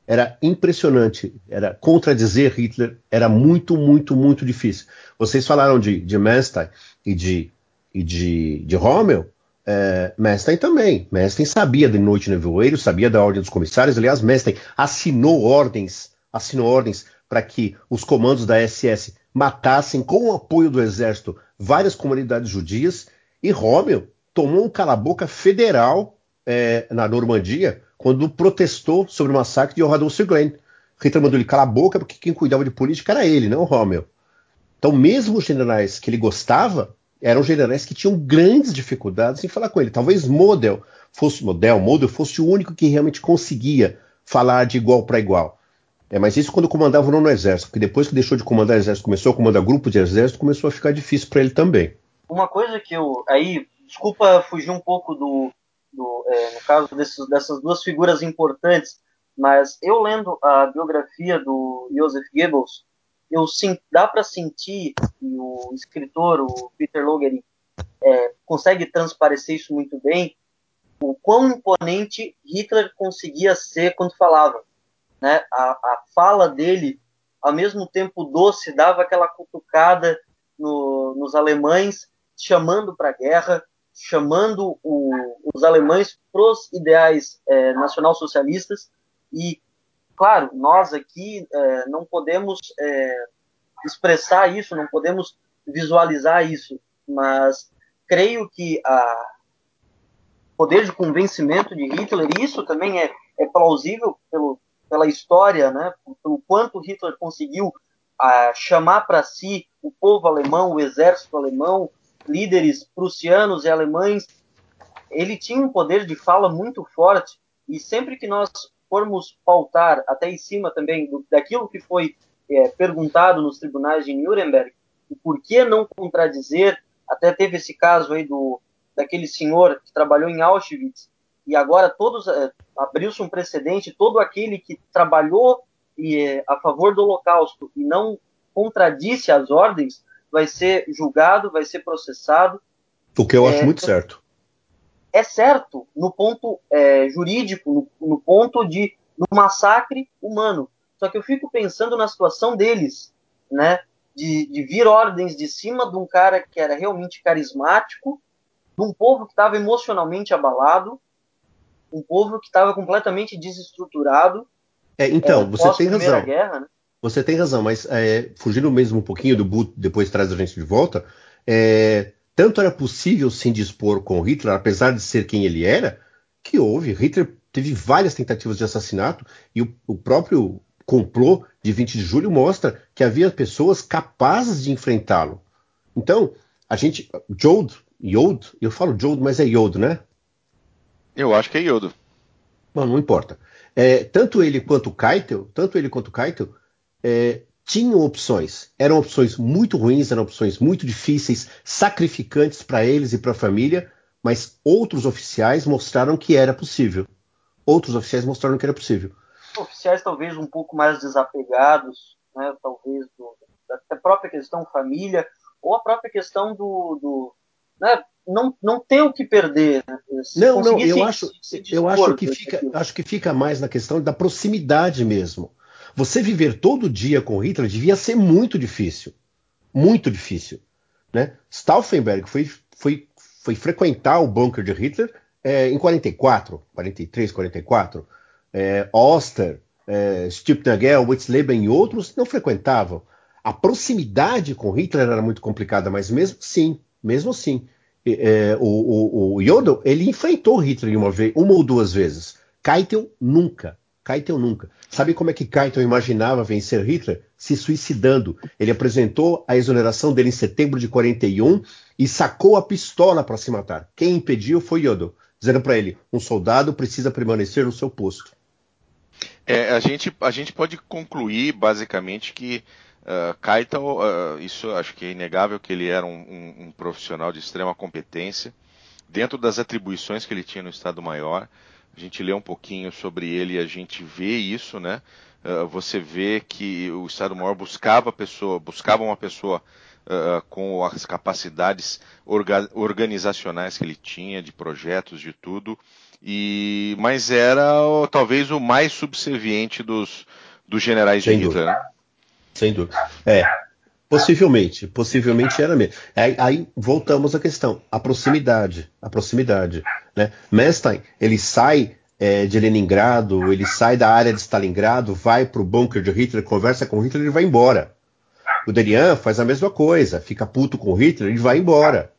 era impressionante. Era contradizer Hitler era muito, muito, muito difícil. Vocês falaram de, de Manstein e de, e de, de Rommel. É, também. Manstein sabia de Noite Nevoeiro, sabia da ordem dos comissários. Aliás, Manstein assinou ordens, assinou ordens para que os comandos da SS matassem, com o apoio do exército, várias comunidades judias. E Rommel tomou um cala-boca federal é, na Normandia quando protestou sobre o massacre de Horrador Glen. Hitler mandou ele calar a boca porque quem cuidava de política era ele, não Rommel. Então, mesmo os generais que ele gostava, eram generais que tinham grandes dificuldades em falar com ele. Talvez Model fosse Model, Model fosse o único que realmente conseguia falar de igual para igual. É, mas isso quando comandava o nono exército, porque depois que deixou de comandar exército, começou a comandar grupo de exército, começou a ficar difícil para ele também. Uma coisa que eu aí, desculpa fugir um pouco do, do, é, no caso desses, dessas duas figuras importantes, mas eu lendo a biografia do Joseph Goebbels, eu sim, dá para sentir e o escritor, o Peter Logerin, é, consegue transparecer isso muito bem, o quão imponente Hitler conseguia ser quando falava. Né? A, a fala dele, ao mesmo tempo doce, dava aquela cutucada no, nos alemães, chamando para a guerra, chamando o, os alemães para os ideais é, nacionalsocialistas e, claro, nós aqui é, não podemos é, expressar isso, não podemos visualizar isso, mas creio que a poder de convencimento de Hitler, isso também é, é plausível pelo, pela história, né, pelo quanto Hitler conseguiu a, chamar para si o povo alemão, o exército alemão, líderes prussianos e alemães, ele tinha um poder de fala muito forte. E sempre que nós formos pautar até em cima também do, daquilo que foi é, perguntado nos tribunais de Nuremberg, o por que não contradizer, até teve esse caso aí do daquele senhor que trabalhou em Auschwitz e agora todos é, abriu-se um precedente, todo aquele que trabalhou e, é, a favor do Holocausto e não contradisse as ordens, vai ser julgado, vai ser processado. O que eu acho é, muito certo. É certo no ponto é, jurídico, no, no, ponto de do massacre humano. Só que eu fico pensando na situação deles, né? De, de vir ordens de cima de um cara que era realmente carismático, de um povo que estava emocionalmente abalado, um povo que estava completamente desestruturado. É, então, é, você tem razão. Guerra, né? Você tem razão, mas é, fugindo mesmo um pouquinho do Boot, depois traz a gente de volta, é, tanto era possível se indispor com Hitler, apesar de ser quem ele era, que houve. Hitler teve várias tentativas de assassinato e o, o próprio complô de 20 de julho mostra que havia pessoas capazes de enfrentá-lo. Então, a gente. Jod, Yod, eu falo Jod, mas é Yod, né? Eu acho que é Yodo. Bom, não importa. É, tanto ele quanto Keitel, tanto ele quanto Keitel, é, tinham opções. Eram opções muito ruins, eram opções muito difíceis, sacrificantes para eles e para a família, mas outros oficiais mostraram que era possível. Outros oficiais mostraram que era possível. Oficiais talvez um pouco mais desapegados, né, talvez do, da própria questão família, ou a própria questão do, do né, não, não ter o que perder. Né? não, não, eu se, acho, se eu acho que fica, acho que fica mais na questão da proximidade mesmo. Você viver todo dia com Hitler devia ser muito difícil. Muito difícil. Né? Stauffenberg foi, foi, foi frequentar o bunker de Hitler é, em 44, 43, 44. É, Oster, é, Stupnagel, Witzleben e outros não frequentavam. A proximidade com Hitler era muito complicada, mas mesmo assim, mesmo assim, é, o, o, o Yodel, ele enfrentou Hitler uma, vez, uma ou duas vezes. Keitel nunca. Keitel nunca. Sabe como é que Keitel imaginava vencer Hitler? Se suicidando. Ele apresentou a exoneração dele em setembro de 41 e sacou a pistola para se matar. Quem impediu foi Yodel, dizendo para ele: um soldado precisa permanecer no seu posto. É, a, gente, a gente pode concluir basicamente que uh, Keitel, uh, isso acho que é inegável que ele era um, um, um profissional de extrema competência dentro das atribuições que ele tinha no Estado Maior a gente lê um pouquinho sobre ele e a gente vê isso, né? uh, você vê que o Estado-Maior buscava pessoa, buscava uma pessoa uh, com as capacidades orga organizacionais que ele tinha, de projetos, de tudo, e mas era talvez o mais subserviente dos, dos generais Sem de Hitler. Né? Sem dúvida. É, Possivelmente, possivelmente era mesmo. Aí, aí, voltamos à questão, a proximidade, a proximidade. Né? Manstein, ele sai é, de Leningrado, ele sai da área de Stalingrado, vai para o bunker de Hitler, conversa com Hitler e vai embora. O Derian faz a mesma coisa, fica puto com Hitler e vai embora.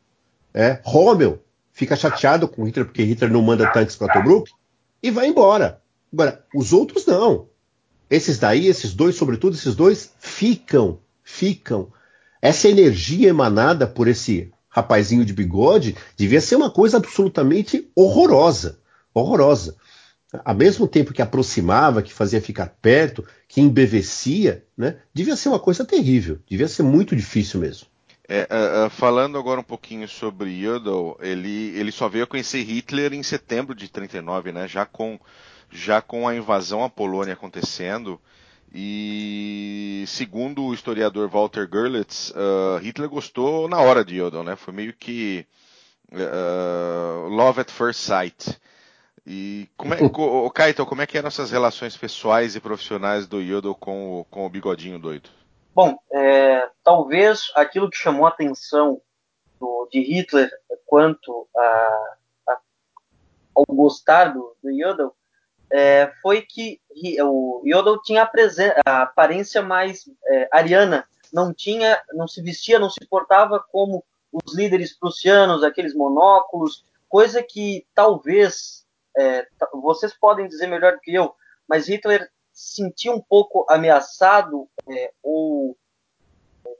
É, Rommel fica chateado com Hitler porque Hitler não manda tanques para Tobruk e vai embora. Agora, os outros não. Esses daí, esses dois, sobretudo, esses dois ficam ficam. Essa energia emanada por esse rapazinho de bigode devia ser uma coisa absolutamente horrorosa. Horrorosa. Ao mesmo tempo que aproximava, que fazia ficar perto, que embevecia, né? devia ser uma coisa terrível. Devia ser muito difícil mesmo. É, uh, uh, falando agora um pouquinho sobre Yodel, ele, ele só veio a conhecer Hitler em setembro de 39, né? já, com, já com a invasão à Polônia acontecendo. E segundo o historiador Walter Gerlitz, uh, Hitler gostou na hora de Yodel, né? Foi meio que uh, love at first sight. E como é, o, Kaito, como é que eram essas relações pessoais e profissionais do Yodel com o, com o bigodinho doido? Bom, é, talvez aquilo que chamou a atenção do, de Hitler quanto a, a, ao gostar do, do Yodel é, foi que o Yodel tinha a, a aparência mais é, ariana, não tinha, não se vestia, não se portava como os líderes prussianos, aqueles monóculos, coisa que talvez é, vocês podem dizer melhor do que eu, mas Hitler sentia um pouco ameaçado é, ou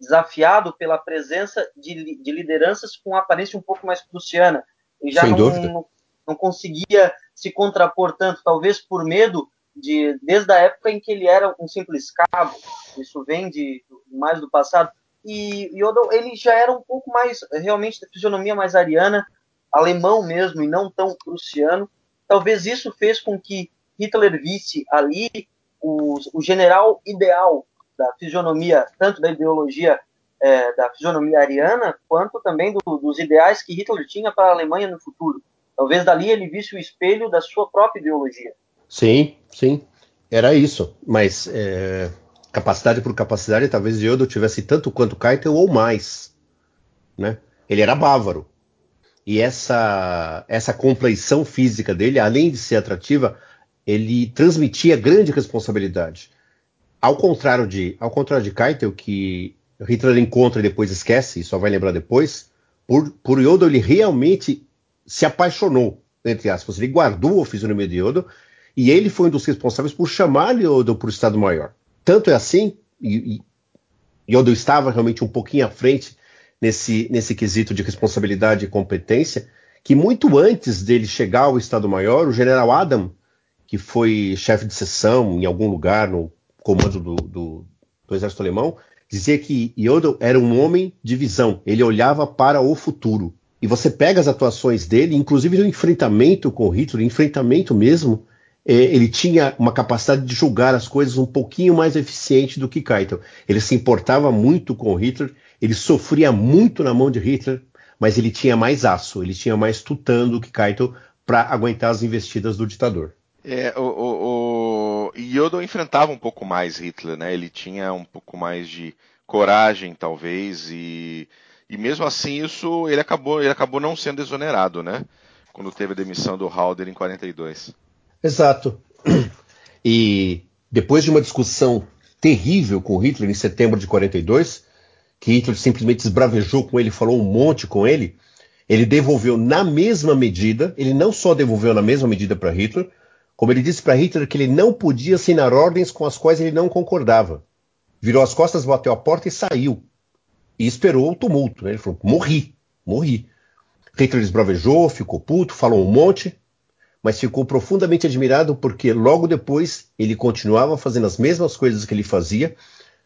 desafiado pela presença de, de, lideranças com aparência um pouco mais prussiana. E já não, não, não conseguia se contrapor tanto, talvez por medo de, desde a época em que ele era um simples cabo, isso vem de mais do passado, e Yodel, ele já era um pouco mais, realmente, da fisionomia mais ariana, alemão mesmo, e não tão prussiano, talvez isso fez com que Hitler visse ali o, o general ideal da fisionomia, tanto da ideologia é, da fisionomia ariana, quanto também do, dos ideais que Hitler tinha para a Alemanha no futuro. Talvez dali ele visse o espelho da sua própria ideologia. Sim, sim, era isso. Mas é, capacidade por capacidade, talvez Yodo tivesse tanto quanto Keitel ou mais. Né? Ele era bávaro. E essa, essa compleição física dele, além de ser atrativa, ele transmitia grande responsabilidade. Ao contrário de, ao contrário de Keitel, que Hitler encontra e depois esquece, e só vai lembrar depois, por, por Yodo ele realmente se apaixonou, entre aspas. Ele guardou a fisionomia de Yodo e ele foi um dos responsáveis por chamar Yodo para o Estado-Maior. Tanto é assim, e, e Yodo estava realmente um pouquinho à frente nesse, nesse quesito de responsabilidade e competência, que muito antes dele chegar ao Estado-Maior, o general Adam, que foi chefe de seção em algum lugar no comando do, do, do exército alemão, dizia que Yodo era um homem de visão, ele olhava para o futuro. E você pega as atuações dele, inclusive no enfrentamento com o Hitler, enfrentamento mesmo, é, ele tinha uma capacidade de julgar as coisas um pouquinho mais eficiente do que Keitel. Ele se importava muito com o Hitler, ele sofria muito na mão de Hitler, mas ele tinha mais aço, ele tinha mais tutano do que Keitel para aguentar as investidas do ditador. É, o, o, o Yodo enfrentava um pouco mais Hitler, né? Ele tinha um pouco mais de coragem, talvez, e e mesmo assim, isso ele acabou, ele acabou não sendo exonerado, né? Quando teve a demissão do Halder em 42. Exato. E depois de uma discussão terrível com Hitler em setembro de 42, que Hitler simplesmente esbravejou com ele, falou um monte com ele, ele devolveu na mesma medida, ele não só devolveu na mesma medida para Hitler, como ele disse para Hitler que ele não podia assinar ordens com as quais ele não concordava. Virou as costas, bateu a porta e saiu e esperou o tumulto. Né? Ele falou: morri, morri. Hitler esbravejou, ficou puto, falou um monte, mas ficou profundamente admirado porque logo depois ele continuava fazendo as mesmas coisas que ele fazia,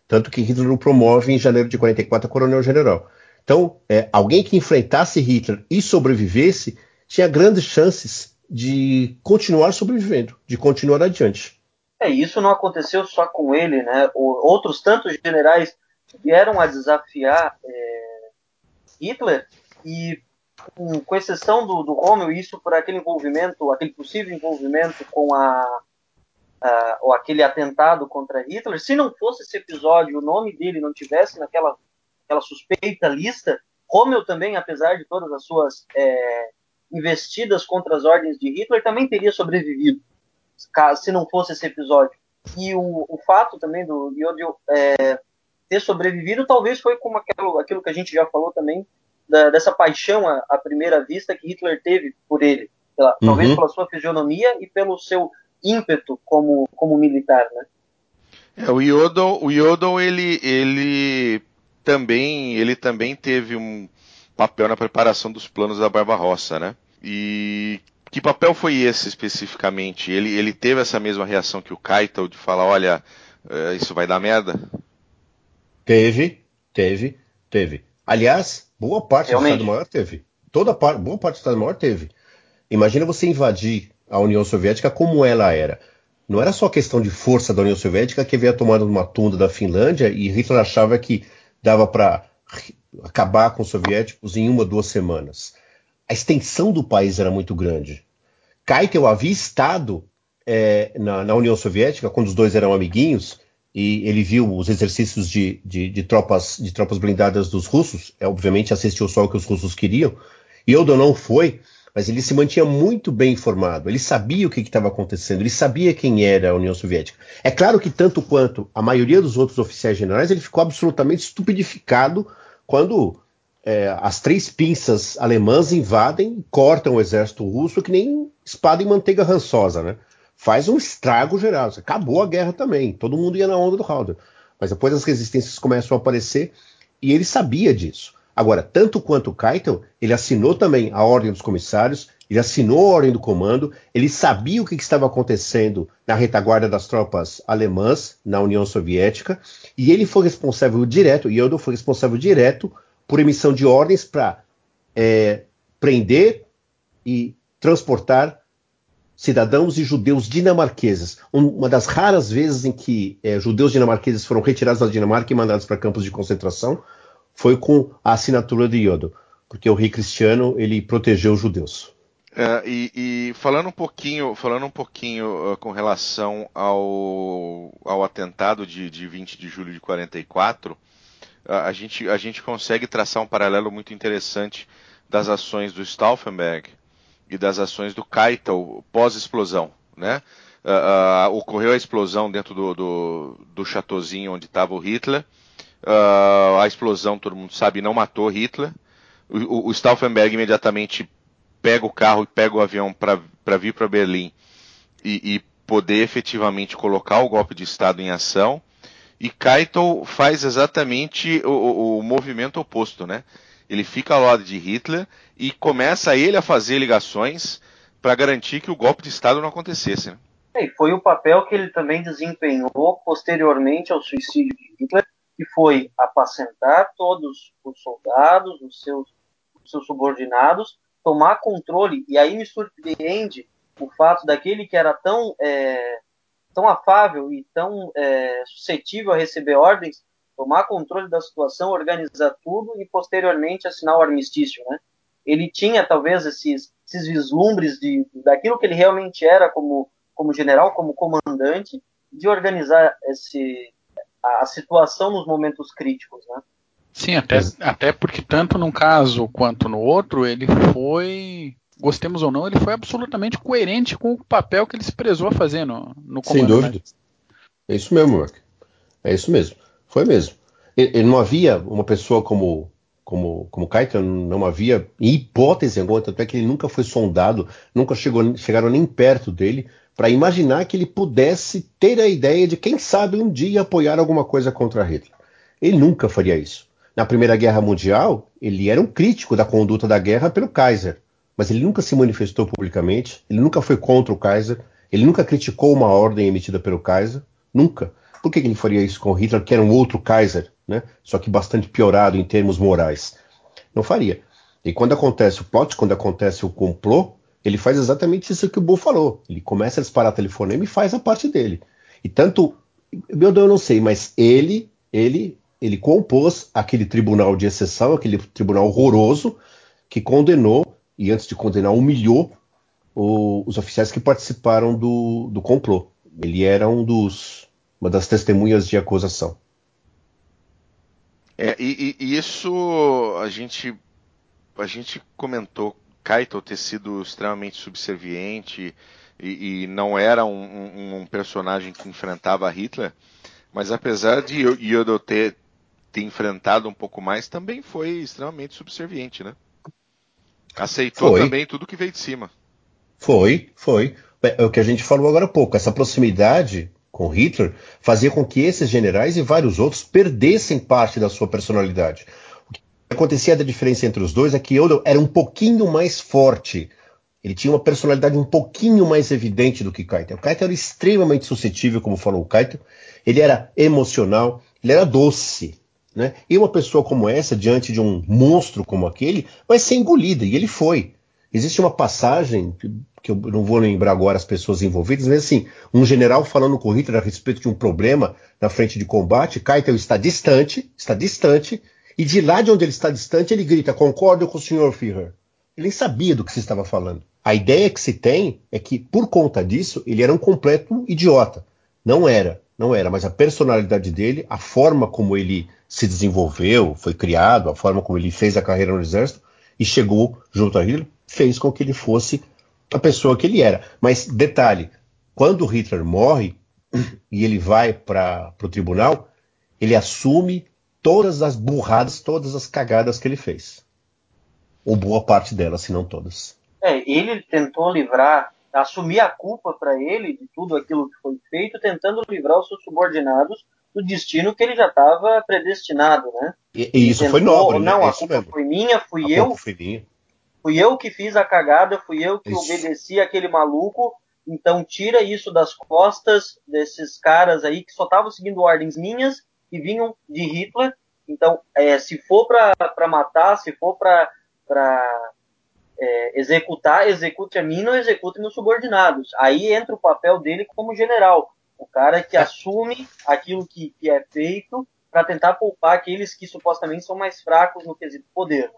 tanto que Hitler o promove em janeiro de 44 a coronel-general. Então, é, alguém que enfrentasse Hitler e sobrevivesse tinha grandes chances de continuar sobrevivendo, de continuar adiante. É, isso não aconteceu só com ele, né? Outros tantos generais vieram a desafiar é, Hitler e, com, exceção do, do Rommel, isso por aquele envolvimento, aquele possível envolvimento com a, a, ou aquele atentado contra Hitler, se não fosse esse episódio, o nome dele não tivesse naquela aquela suspeita lista, Rommel também, apesar de todas as suas é, investidas contra as ordens de Hitler, também teria sobrevivido, se não fosse esse episódio. E o, o fato também do Yodio é, ter sobrevivido talvez foi como aquilo, aquilo que a gente já falou também, da, dessa paixão à, à, primeira vista que Hitler teve por ele. Pela, uhum. Talvez pela sua fisionomia e pelo seu ímpeto como, como militar, né? É, o Yodel, o Yodel ele, ele também ele também teve um papel na preparação dos planos da Barbarossa, né? E que papel foi esse especificamente? Ele, ele teve essa mesma reação que o Keitel de falar, olha, uh, isso vai dar merda? Teve, teve, teve. Aliás, boa parte Realmente. do Estado-Maior teve. Toda parte, boa parte do Estado-Maior teve. Imagina você invadir a União Soviética como ela era. Não era só questão de força da União Soviética que havia tomado uma tunda da Finlândia e Hitler achava que dava para acabar com os soviéticos em uma, duas semanas. A extensão do país era muito grande. Keitel havia estado é, na, na, União Soviética quando os dois eram amiguinhos e ele viu os exercícios de, de, de tropas, de tropas blindadas dos russos. É, obviamente assistiu só o que os russos queriam. E Odo não foi, mas ele se mantinha muito bem informado. Ele sabia o que estava acontecendo, ele sabia quem era a União Soviética. É claro que, tanto quanto a maioria dos outros oficiais generais, ele ficou absolutamente estupidificado quando é, as três pinças alemãs invadem cortam o exército russo que nem espada em manteiga rançosa, né? Faz um estrago geral. Acabou a guerra também. Todo mundo ia na onda do Halder. Mas depois as resistências começam a aparecer e ele sabia disso. Agora, tanto quanto o Keitel, ele assinou também a ordem dos comissários, ele assinou a ordem do comando, ele sabia o que, que estava acontecendo na retaguarda das tropas alemãs na União Soviética, e ele foi responsável direto, Yodo foi responsável direto por emissão de ordens para é, prender e transportar cidadãos e judeus dinamarqueses. uma das raras vezes em que é, judeus dinamarqueses foram retirados da Dinamarca e mandados para campos de concentração foi com a assinatura de Iodo, porque o rei Cristiano ele protegeu os judeus. É, e, e, falando um pouquinho, falando um pouquinho uh, com relação ao, ao atentado de, de 20 de julho de 44, uh, a, gente, a gente consegue traçar um paralelo muito interessante das ações do Stauffenberg e das ações do Keitel pós-explosão, né? Uh, ocorreu a explosão dentro do, do, do chateauzinho onde estava o Hitler, Uh, a explosão, todo mundo sabe, não matou Hitler. O, o, Stauffenberg imediatamente pega o carro e pega o avião para vir para Berlim e, e, poder efetivamente colocar o golpe de Estado em ação. E Keitel faz exatamente o, o, o movimento oposto, né? Ele fica ao lado de Hitler e começa ele a fazer ligações para garantir que o golpe de Estado não acontecesse. Né? E foi o papel que ele também desempenhou posteriormente ao suicídio de Hitler, que foi apacentar todos os soldados, os seus, os seus subordinados, tomar controle, e aí me surpreende o fato daquele que era tão, é, tão afável e tão é, suscetível a receber ordens, tomar controle da situação, organizar tudo e posteriormente assinar o armistício, né? Ele tinha talvez esses, esses vislumbres de, daquilo que ele realmente era como, como general, como comandante, de organizar esse, a, situação nos momentos críticos, né? Sim, até, até porque tanto num caso quanto no outro, ele foi, gostemos ou não, ele foi absolutamente coerente com o papel que ele se prezou a fazer no, no comando. Sem dúvida. É isso mesmo, Mark. É isso mesmo. Foi mesmo. Ele, não havia uma pessoa como como, como Kaitan, não havia em hipótese alguma, tanto é que ele nunca foi sondado, nunca chegou, chegaram nem perto dele para imaginar que ele pudesse ter a ideia de, quem sabe, um dia apoiar alguma coisa contra Hitler. Ele nunca faria isso. Na Primeira Guerra Mundial, ele era um crítico da conduta da guerra pelo Kaiser, mas ele nunca se manifestou publicamente, ele nunca foi contra o Kaiser, ele nunca criticou uma ordem emitida pelo Kaiser, nunca. Por que ele faria isso com Hitler, que era um outro Kaiser, né? só que bastante piorado em termos morais? Não faria. E quando acontece o plot, quando acontece o complô, ele faz exatamente isso que o Bo falou. Ele começa a disparar telefonema e faz a parte dele. E tanto, meu Deus, eu não sei, mas ele, ele, ele compôs aquele tribunal de exceção, aquele tribunal horroroso, que condenou, e antes de condenar, humilhou o, os oficiais que participaram do, do complô. Ele era um dos, uma das testemunhas de acusação. É, e, e, isso a gente a gente comentou Keitel ter sido extremamente subserviente e, e não era um, um, um, personagem que enfrentava Hitler, mas apesar de Yodo ter, ter enfrentado um pouco mais, também foi extremamente subserviente, né? Aceitou foi. também tudo que veio de cima. Foi, foi. É o que a gente falou agora há pouco. Essa proximidade com Hitler fazia com que esses generais e vários outros perdessem parte da sua personalidade. O que acontecia da diferença entre os dois é que Yodo era um pouquinho mais forte. Ele tinha uma personalidade um pouquinho mais evidente do que Keitel. O Keitel era extremamente suscetível, como falou o Keitel. Ele era emocional, ele era doce. Né? E uma pessoa como essa, diante de um monstro como aquele, vai ser engolida. E ele foi. Existe uma passagem que eu não vou lembrar agora as pessoas envolvidas, mas assim, um general falando com Hitler a respeito de um problema na frente de combate, Keitel está distante, está distante, e de lá de onde ele está distante, ele grita, concordo com o senhor Führer. Ele nem sabia do que se estava falando. A ideia que se tem é que, por conta disso, ele era um completo idiota. Não era, não era, mas a personalidade dele, a forma como ele se desenvolveu, foi criado, a forma como ele fez a carreira no exército e chegou junto a Hitler, fez com que ele fosse a pessoa que ele era. Mas, detalhe, quando Hitler morre e ele vai para o tribunal, ele assume todas as burradas, todas as cagadas que ele fez. Ou boa parte delas, se não todas. É, ele tentou livrar, assumir a culpa para ele de tudo aquilo que foi feito, tentando livrar os seus subordinados do destino que ele já estava predestinado, né? E, e isso tentou, foi nobre, né? Não, a culpa mesmo. foi minha, fui a eu. Foi minha. Fui eu que fiz a cagada, fui eu que isso. obedeci aquele maluco. Então tira isso das costas desses caras aí que só estavam seguindo ordens minhas e vinham de Hitler. Então, é, se for para matar, se for para é, executar, execute a mim, não execute meus subordinados. Aí entra o papel dele como general, o cara que é. assume aquilo que, que é feito para tentar poupar aqueles que supostamente são mais fracos no quesito poder.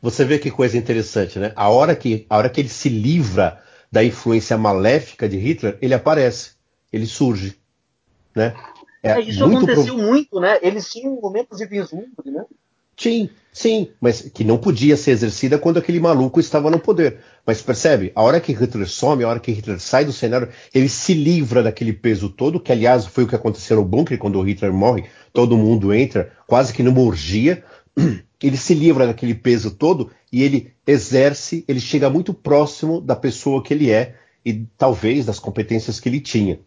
Você vê que coisa interessante, né? A hora que, a hora que ele se livra da influência maléfica de Hitler, ele aparece, ele surge, né? É, é isso muito aconteceu muito, né? Eles tinham momentos de vislumbre, né? Sim, sim, mas que não podia ser exercida quando aquele maluco estava no poder. Mas percebe? A hora que Hitler some, a hora que Hitler sai do cenário, ele se livra daquele peso todo, que aliás foi o que aconteceu no bunker quando Hitler morre, todo mundo entra, quase que numa orgia. ele se livra daquele peso todo e ele exerce, ele chega muito próximo da pessoa que ele é e talvez das competências que ele tinha.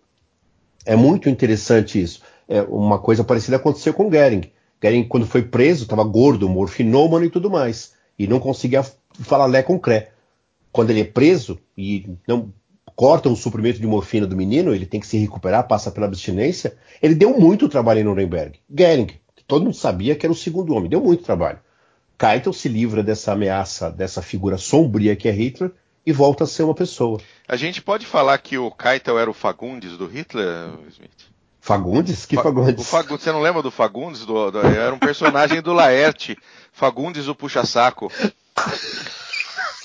É muito interessante isso. É, uma coisa parecida aconteceu com Goering. Goering, quando foi preso, estava gordo, morfinômano e tudo mais, e não conseguia falar lé com cré. Quando ele é preso e não cortam o suprimento de morfina do menino, ele tem que se recuperar, passa pela abstinência. Ele deu muito trabalho em Nuremberg. Goering, todo mundo sabia que era o segundo homem, deu muito trabalho. Keitel se livra dessa ameaça, dessa figura sombria que é Hitler e volta a ser uma pessoa. A gente pode falar que o Keitel era o Fagundes do Hitler, Smith? Fagundes? Que Fagundes? Fagundes? Você não lembra do Fagundes? Do, do, era um personagem do Laerte. Fagundes o puxa-saco.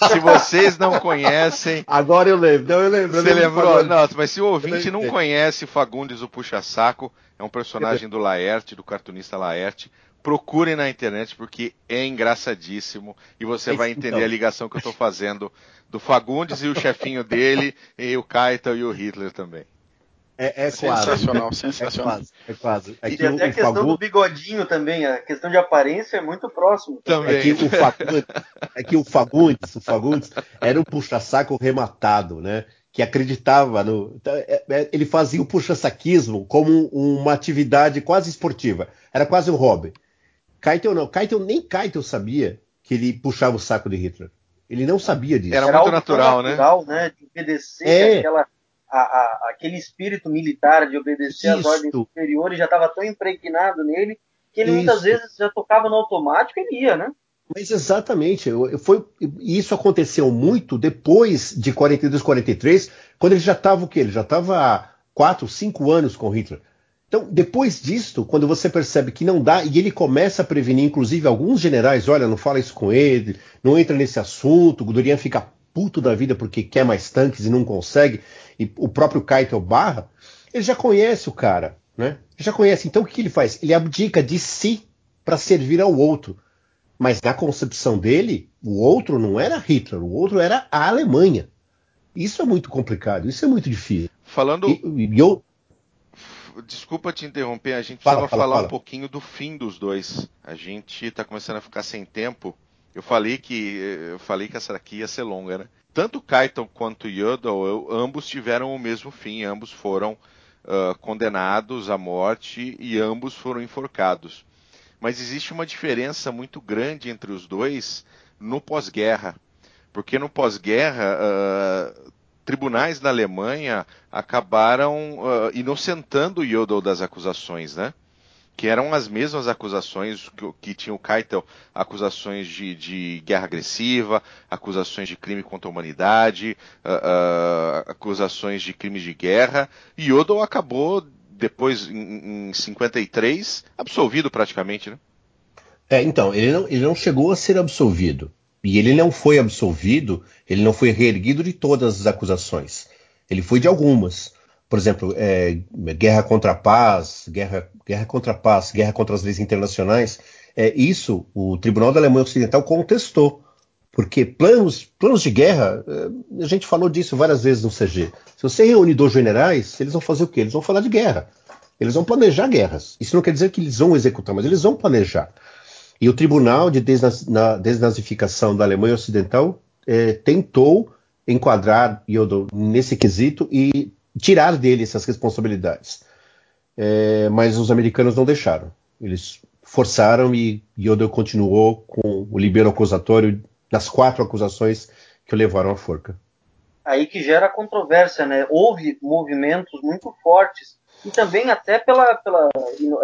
Se vocês não conhecem. Agora eu lembro. Não, eu lembro. Você lembrou? Não, mas se o ouvinte não conhece Fagundes o Puxa-Saco, é um personagem do Laerte, do cartunista Laerte. Procurem na internet porque é engraçadíssimo e você vai entender então. a ligação que eu estou fazendo do Fagundes e o chefinho dele, e o Keitel e o Hitler também. É, é sensacional, quase. sensacional. É quase. É quase. É e até a questão Fagundes... do bigodinho também, a questão de aparência é muito próximo. Também. É que o Fagundes, é que o Fagundes, o Fagundes era um puxa-saco rematado, né? Que acreditava no. Então, é, é, ele fazia o puxa-saquismo como uma atividade quase esportiva. Era quase um hobby. Keitel não. Keitel nem Keitel sabia que ele puxava o saco de Hitler. Ele não sabia disso. Era, Era muito natural, natural, né? né? De obedecer é. aquela a, a, aquele espírito militar de obedecer às ordens superiores já estava tão impregnado nele que ele Isso. muitas vezes já tocava no automático e ele ia, né? Mas exatamente, foi, isso aconteceu muito depois de 42, 43, quando ele já estava o quê? Ele já estava quatro, cinco anos com Hitler. Então, depois disto, quando você percebe que não dá, e ele começa a prevenir, inclusive, alguns generais, olha, não fala isso com ele, não entra nesse assunto, o Guderian fica puto da vida porque quer mais tanques e não consegue, e o próprio Keitel barra, ele já conhece o cara, né? Já conhece. Então, o que ele faz? Ele abdica de si para servir ao outro. Mas na concepção dele, o outro não era Hitler, o outro era a Alemanha. Isso é muito complicado, isso é muito difícil. Falando. E, e eu, desculpa te interromper, a gente Fala, precisava fala, falar fala. um pouquinho do fim dos dois. A gente tá começando a ficar sem tempo. Eu falei que eu falei que essa aqui ia ser longa, né? Tanto Kaiton quanto Yodel, ambos tiveram o mesmo fim, ambos foram ah, condenados à morte e ambos foram enforcados. Mas existe uma diferença muito grande entre os dois no pós-guerra, porque no pós-guerra ah, tribunais da Alemanha acabaram ah, inocentando o Yodel das acusações, né? Que eram as mesmas acusações que, que tinha o Keitel, acusações de, de guerra agressiva, acusações de crime contra a humanidade, ah, acusações de crimes de guerra. E Yodel acabou, depois, em, em 53, absolvido praticamente, né? É, então, ele não, ele não chegou a ser absolvido. E ele não foi absolvido, ele não foi reerguido de todas as acusações. Ele foi de algumas. Por exemplo, é, guerra contra a paz, guerra, guerra contra a paz, guerra contra as leis internacionais. É, isso o Tribunal da Alemanha Ocidental contestou. Porque planos, planos de guerra, é, a gente falou disso várias vezes no CG. Se você reúne dois generais, eles vão fazer o quê? Eles vão falar de guerra. Eles vão planejar guerras. Isso não quer dizer que eles vão executar, mas eles vão planejar. E o Tribunal de Desnaz- na- Desnazificação da Alemanha Ocidental eh, tentou enquadrar Yodel nesse quesito e tirar dele essas responsabilidades. Eh, mas os americanos não deixaram. Eles forçaram e Yodel continuou com o libero acusatório das quatro acusações que o levaram à forca. aí que gera controvérsia, né? Houve movimentos muito fortes e também até pela, pela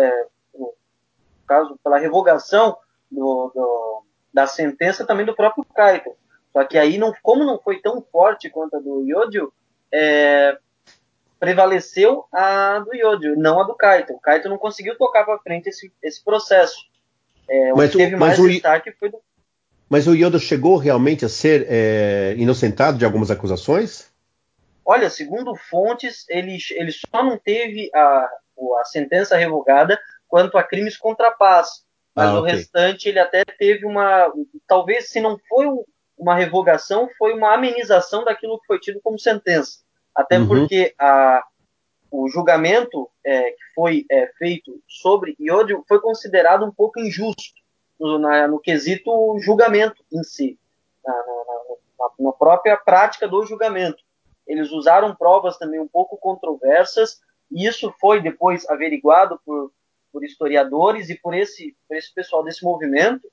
é, no caso, pela revogação do, do- da sentença também do próprio Kaito. Só que aí, não, como não foi tão forte quanto a do Yodio, é, prevaleceu a do Yodio, não a do Kaito. O Kaito não conseguiu tocar para frente esse, esse processo. É, Mas o que teve mais o- destaque foi do Mas o Yodel chegou realmente a ser eh, inocentado de algumas acusações? Olha, segundo fontes, ele, ele só não teve a, a sentença revogada quanto a crimes contra a paz. Mas Ah, o ok. restante ele até teve uma. Talvez, se não foi um- uma revogação, foi uma amenização daquilo que foi tido como sentença. Até Uhum. porque a, o julgamento é, que foi é, feito sobre Iodio foi considerado um pouco injusto no, na- no quesito julgamento em si, na, na- na- própria prática do julgamento. Eles usaram provas também um pouco controversas, e isso foi depois averiguado por, por historiadores e por esse, por esse pessoal desse movimento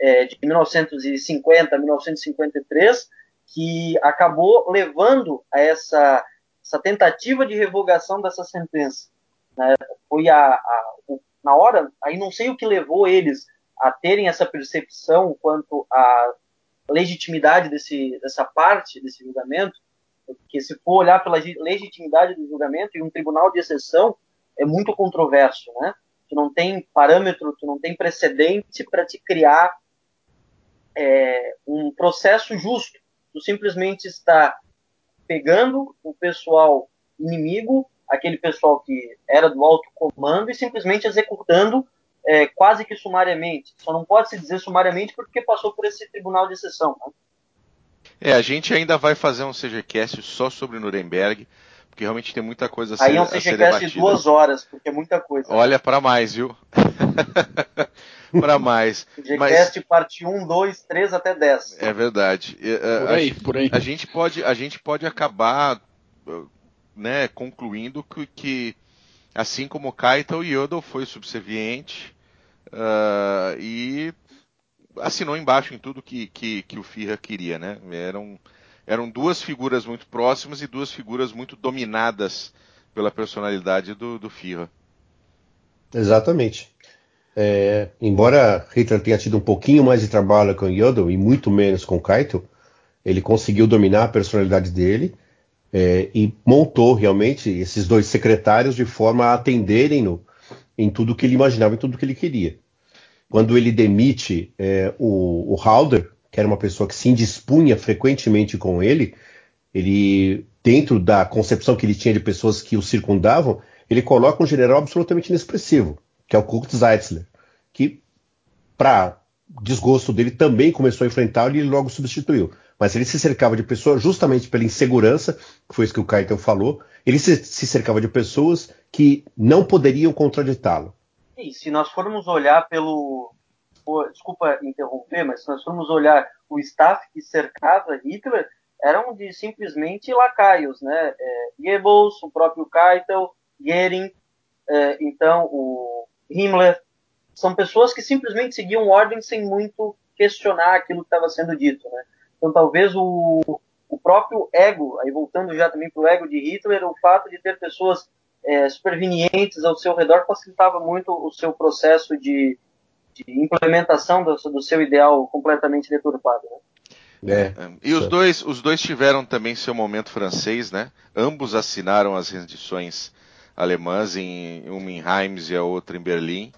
é, de 1950 a 1953, que acabou levando a essa, essa tentativa de revogação dessa sentença. né? Foi a, a- na hora, aí não sei o que levou eles a terem essa percepção quanto à legitimidade desse, dessa parte desse julgamento, porque se for olhar pela gi- legitimidade do julgamento e um tribunal de exceção é muito controverso, né? Tu não tem parâmetro, tu não tem precedente para te criar é, um processo justo. Tu simplesmente está pegando o pessoal inimigo, aquele pessoal que era do alto comando, e simplesmente executando é, quase que sumariamente. Só não pode se dizer sumariamente porque passou por esse tribunal de exceção. Né? É, a gente ainda vai fazer um CGCast só sobre Nuremberg, porque realmente tem muita coisa a ser, Aí é um CGCast de debatida. duas horas, porque é muita coisa. Olha, para mais, viu? para mais. CGCast parte 1, 2, 3 até 10. É verdade. Uh, Por a aí, gente- por aí. A gente pode, a gente pode acabar, uh, né, concluindo que, que assim como Kaito, o Yodel foi subserviente uh, e assinou embaixo em tudo que, que, que o Führer queria, né? Eram, eram duas figuras muito próximas e duas figuras muito dominadas pela personalidade do, do Führer. Exatamente. É, embora Hitler tenha tido um pouquinho mais de trabalho com Yodel e muito menos com Kaito, ele conseguiu dominar a personalidade dele. é, e montou realmente esses dois secretários de forma a atenderem-no em tudo que ele imaginava e tudo que ele queria. Quando ele demite é, o, o Halder, que era uma pessoa que se indispunha frequentemente com ele, ele, dentro da concepção que ele tinha de pessoas que o circundavam, ele coloca um general absolutamente inexpressivo, que é o Kurt Zeitzler, que, para desgosto dele, também começou a enfrentá-lo e ele logo substituiu. Mas ele se cercava de pessoas, justamente pela insegurança, que foi isso que o Kaitel falou, ele se, se cercava de pessoas que não poderiam contraditá-lo. E se nós formos olhar pelo. Desculpa interromper, mas se nós formos olhar o staff que cercava Hitler, eram de simplesmente lacaios, né? É, Goebbels, o próprio Keitel, Goering, é, então o Himmler, são pessoas que simplesmente seguiam ordem sem muito questionar aquilo que estava sendo dito, né? Então talvez o, o próprio ego, aí voltando já também para o ego de Hitler, o fato de ter pessoas é, supervenientes ao seu redor facilitava muito o seu processo de, de implementação do, do, seu ideal completamente deturpado. Né? É. é. E os dois, os dois tiveram também seu momento francês, né? Ambos assinaram as rendições alemãs, em, uma em Reims e a outra em Berlim.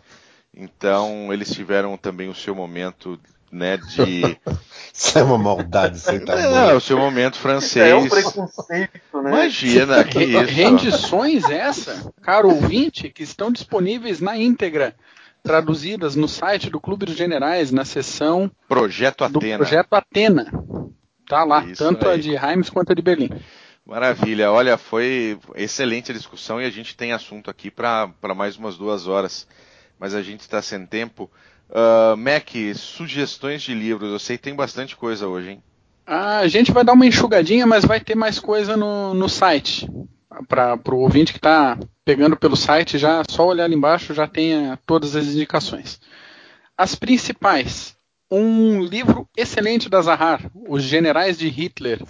Então eles tiveram também o seu momento né, de. Isso é uma maldade sem tamanho. Não, é o seu momento francês. É um preconceito, né? Imagina, que isso. Rendições essa, caro ouvinte, que estão disponíveis na íntegra, traduzidas no site do Clube dos Generais, na seção Projeto Atena. Projeto Atena. Tá lá, isso tanto aí. a de Reims quanto a de Berlim. Maravilha, olha, foi excelente a discussão e a gente tem assunto aqui para mais umas duas horas, mas a gente está sem tempo. Uh, Mac, sugestões de livros. Eu sei que tem bastante coisa hoje, hein? A gente vai dar uma enxugadinha, mas vai ter mais coisa no, no site. Para o ouvinte que está pegando pelo site, já só olhar ali embaixo já tem todas as indicações. As principais. Um livro excelente da Zahar, Os Generais de Hitler.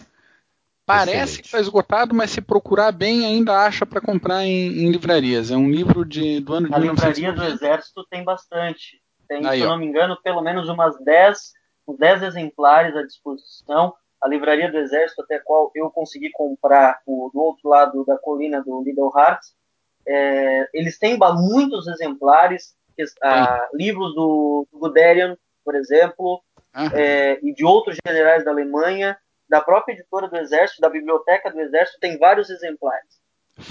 Parece excelente. que está esgotado, mas se procurar bem ainda acha para comprar em, em, livrarias. É um livro de, do ano de A livraria do Exército tem bastante. Tem, Aí, se eu não me engano, pelo menos umas 10, uns 10 exemplares à disposição. A Livraria do Exército, até a qual eu consegui comprar o, do outro lado da colina do Little Hearts. É, eles têm muitos exemplares, ah, livros do, do Guderian, por exemplo, é, e de outros generais da Alemanha, da própria editora do Exército, da Biblioteca do Exército, tem vários exemplares.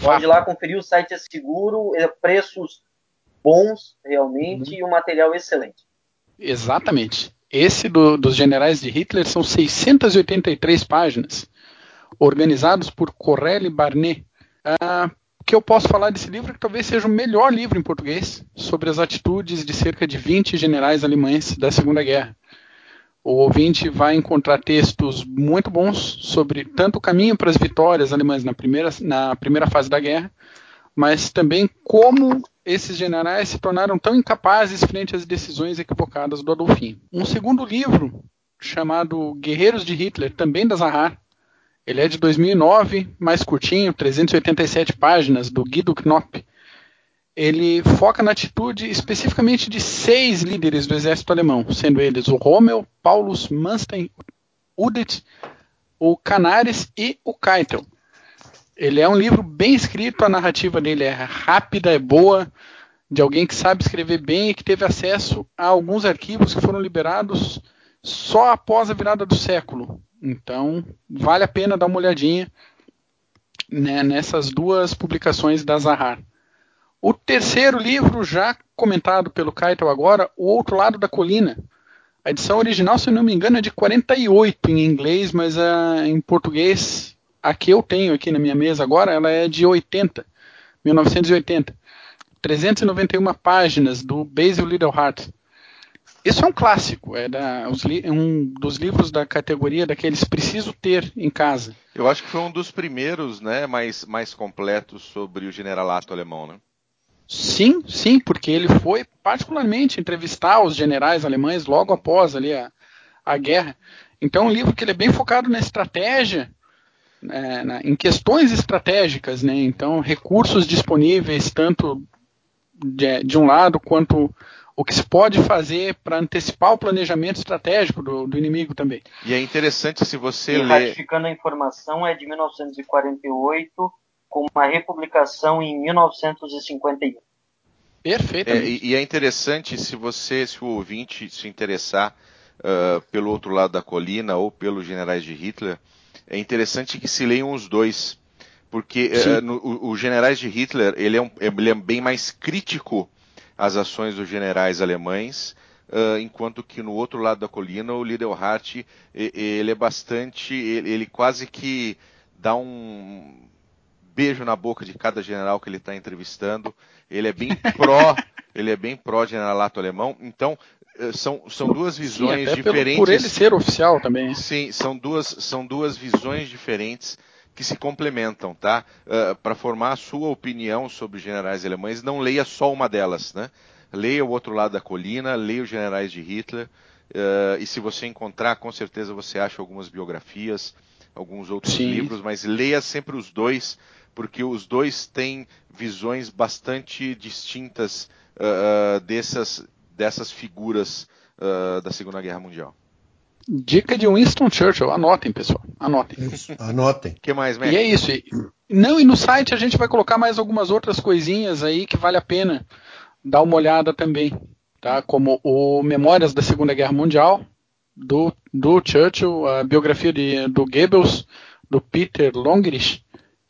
Pode ir lá conferir, o site é seguro, é preços bons realmente uhum. e um material excelente. Exatamente. Esse do, dos generais de Hitler são 683 páginas, organizados por Corelli Barnet. Ah, que eu posso falar desse livro que talvez seja o melhor livro em português sobre as atitudes de cerca de 20 generais alemães da Segunda Guerra. O ouvinte vai encontrar textos muito bons sobre tanto o caminho para as vitórias alemãs na primeira, na primeira fase da guerra, mas também como esses generais se tornaram tão incapazes frente às decisões equivocadas do Adolfinho. Um segundo livro, chamado Guerreiros de Hitler, também da Zahar, ele é de 2009, mais curtinho, 387 páginas, do Guido Knopp. Ele foca na atitude especificamente de seis líderes do exército alemão, sendo eles o Rommel, Paulus, Manstein, Udet, o Canaris e o Keitel. Ele é um livro bem escrito, a narrativa dele é rápida, é boa, de alguém que sabe escrever bem e que teve acesso a alguns arquivos que foram liberados só após a virada do século. Então, vale a pena dar uma olhadinha né, nessas duas publicações da Zahar. O terceiro livro, já comentado pelo Keitel agora, O Outro Lado da Colina. A edição original, se não me engano, é de 48 em inglês, mas uh, em português a que eu tenho aqui na minha mesa agora, ela é de 80, 1980. 391 páginas do Basil Little Heart. Isso é um clássico, é, da, é, um dos livros da categoria daqueles preciso ter em casa. Eu acho que foi um dos primeiros, né, mais, mais completos sobre o generalato alemão, né? Sim, sim, porque ele foi particularmente entrevistar os generais alemães logo após ali a, a guerra. Então, é um livro que ele é bem focado na estratégia é, na, em questões estratégicas, né? Então, recursos disponíveis tanto de, de, um lado quanto o que se pode fazer para antecipar o planejamento estratégico do, do, inimigo também. E é interessante se você e, ler. Ratificando a informação, é de 1948, com uma republicação em 1951. Perfeito. É, e, e, é interessante se você, se o ouvinte se interessar uh, pelo outro lado da colina ou pelos generais de Hitler, é interessante que se leiam os dois. Porque uh, no, o, o generais de Hitler ele é, um, ele é bem mais crítico às ações dos generais alemães, uh, enquanto que no outro lado da colina o Lidelhart ele é bastante, ele, ele quase que dá um beijo na boca de cada general que ele está entrevistando. Ele é bem pró, ele é bem pró generalato alemão. Então são, são duas visões Sim, diferentes. Pelo, por ele ser oficial também. Sim, são duas, são duas visões diferentes que se complementam, tá? Uh, Para formar a sua opinião sobre generais alemães, não leia só uma delas, né? Leia o outro lado da colina, leia os generais de Hitler, uh, e se você encontrar, com certeza você acha algumas biografias, alguns outros Sim. livros, mas leia sempre os dois, porque os dois têm visões bastante distintas uh, dessas, dessas figuras da Segunda Guerra Mundial. Dica de Winston Churchill. Anotem, pessoal. Anotem. Isso, anotem. O que mais, Mac? E é isso. Não, e no site a gente vai colocar mais algumas outras coisinhas aí que vale a pena dar uma olhada também. Tá? Como o Memórias da Segunda Guerra Mundial, do, do Churchill, a biografia de, do Goebbels, do Peter Longrich,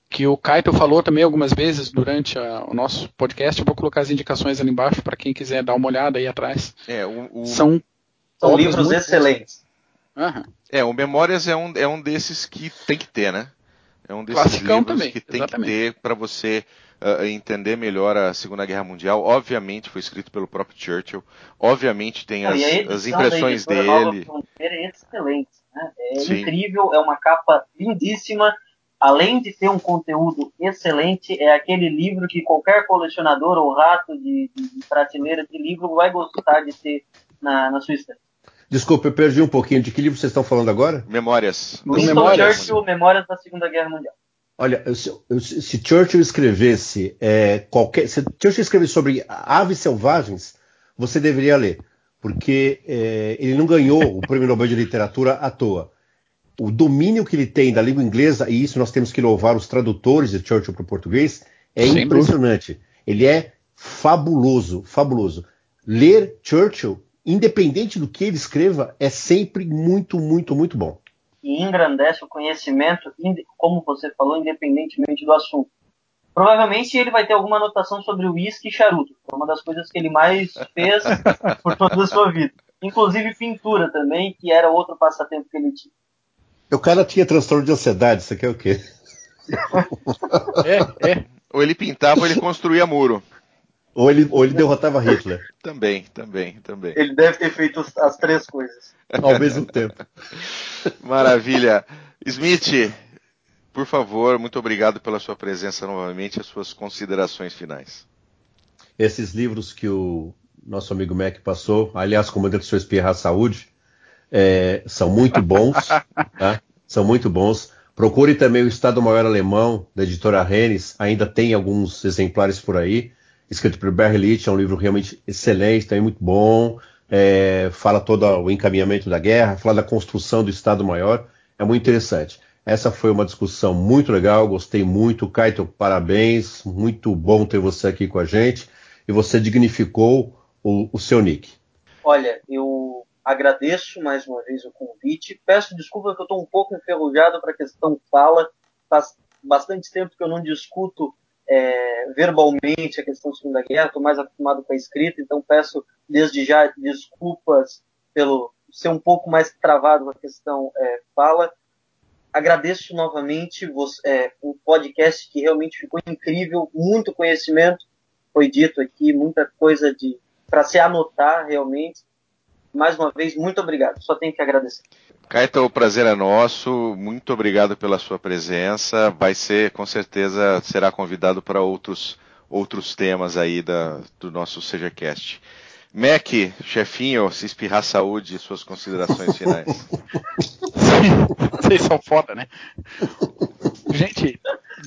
que o Kaito falou também algumas vezes durante a, o nosso podcast. Eu vou colocar as indicações ali embaixo para quem quiser dar uma olhada aí atrás. É, o, o... São, São livros excelentes. Uhum. É, o Memórias é um, é um desses que tem que ter, né? É um desses Classicão livros também, que tem exatamente. que ter para você uh, entender melhor a Segunda Guerra Mundial. Obviamente foi escrito pelo próprio Churchill. Obviamente tem as, as impressões dele. É excelente, né? É Sim. incrível, é uma capa lindíssima. Além de ter um conteúdo excelente, é aquele livro que qualquer colecionador ou rato de, de, de prateleira de livro vai gostar de ter na, na sua estante. Desculpa, eu perdi um pouquinho. De que livro vocês estão falando agora? Memórias. Winston Memórias. Churchill, Memórias da Segunda Guerra Mundial. Olha, se, se Churchill escrevesse é, qualquer. Se Churchill escrevesse sobre aves selvagens, você deveria ler. Porque é, ele não ganhou o Prêmio Nobel de Literatura à toa. O domínio que ele tem da língua inglesa, e isso nós temos que louvar os tradutores de Churchill para o português, é Sem impressionante. Ele é fabuloso, fabuloso. Ler Churchill independente do que ele escreva, é sempre muito, muito, muito bom. E engrandece o conhecimento, como você falou, independentemente do assunto. Provavelmente ele vai ter alguma anotação sobre uísque e charuto. Foi uma das coisas que ele mais fez por toda a sua vida. Inclusive pintura também, que era outro passatempo que ele tinha. O cara tinha transtorno de ansiedade, isso aqui é o quê? É, é. Ou ele pintava ou ele construía muro. Ou ele, ou ele derrotava Hitler. Também, também, também. Ele deve ter feito as três coisas. Ao mesmo tempo. Maravilha. Smith, por favor, muito obrigado pela sua presença novamente e as suas considerações finais. Esses livros que o nosso amigo Mac passou, aliás, Comandante Sr. Espirra Saúde, é, são muito bons. tá? São muito bons. Procure também o Estado Maior Alemão, da editora Rennes, ainda tem alguns exemplares por aí escrito por Barry Leach, é um livro realmente excelente, também muito bom. É, fala todo o encaminhamento da guerra, fala da construção do Estado Maior, é muito interessante. Essa foi uma discussão muito legal, gostei muito. Kaito, parabéns, muito bom ter você aqui com a gente. E você dignificou o, o seu nick. Olha, eu agradeço mais uma vez o convite. Peço desculpa que eu estou um pouco enferrujado para a questão fala. Faz bastante tempo que eu não discuto é, verbalmente a questão da Segunda Guerra, estou mais acostumado com a escrita, então peço desde já desculpas pelo ser um pouco mais travado com a questão é, fala. Agradeço novamente é, o podcast que realmente ficou incrível, muito conhecimento foi dito aqui, muita coisa de para se anotar realmente. Mais uma vez, muito obrigado. Só tenho que agradecer. Caeta, o prazer é nosso. Muito obrigado pela sua presença. Vai ser, com certeza, será convidado para outros, outros temas aí da, do nosso CGCast. Mac, chefinho, se espirrar saúde, suas considerações finais. Vocês são foda, né? Gente,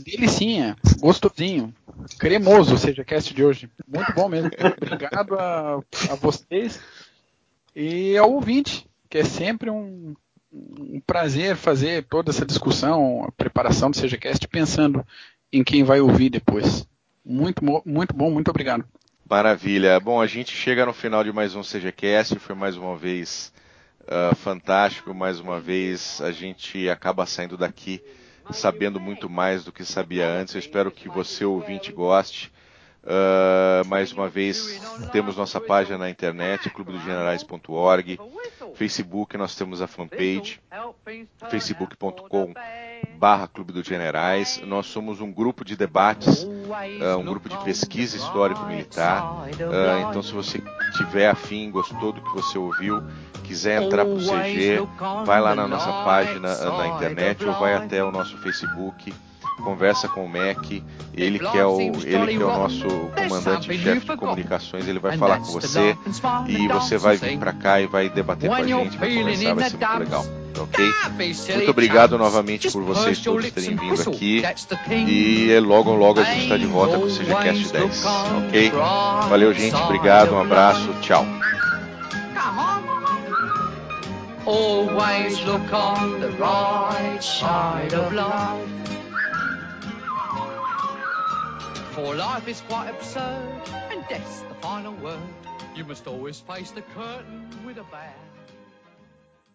delicinha, gostosinho. cremoso o SejaCast de hoje. Muito bom mesmo. Obrigado a, a vocês e ao ouvinte, que é sempre um, um prazer fazer toda essa discussão, a preparação do SejaCast, pensando em quem vai ouvir depois. Muito, muito bom, muito obrigado. Maravilha. Bom, a gente chega no final de mais um CGCast, foi mais uma vez uh, fantástico, mais uma vez a gente acaba saindo daqui sabendo muito mais do que sabia antes. Eu espero que você, ouvinte, goste. Uh, mais uma vez, temos nossa página na internet, clubedogenerais.org. Facebook, nós temos a fanpage, facebook.com barra Clube dos Generais. Nós somos um grupo de debates, uh, um grupo de pesquisa histórico-militar. Uh, então, se você tiver afim, gostou do que você ouviu, quiser entrar para o CG, vai lá na nossa página na internet ou vai até o nosso Facebook conversa com o Mac, ele que é o, ele que é o nosso comandante-chefe de comunicações, ele vai falar com você e você vai vir para cá e vai debater com a gente, vai conversar, vai ser muito legal. Ok? Muito obrigado novamente por vocês todos terem vindo aqui. E logo, logo a gente está de volta com o CGCast 10. Ok? Valeu, gente. Obrigado. Um abraço. Tchau. Always look on the right side of life. For life is quite absurd, and death's the final word. You must always face the curtain with a bow.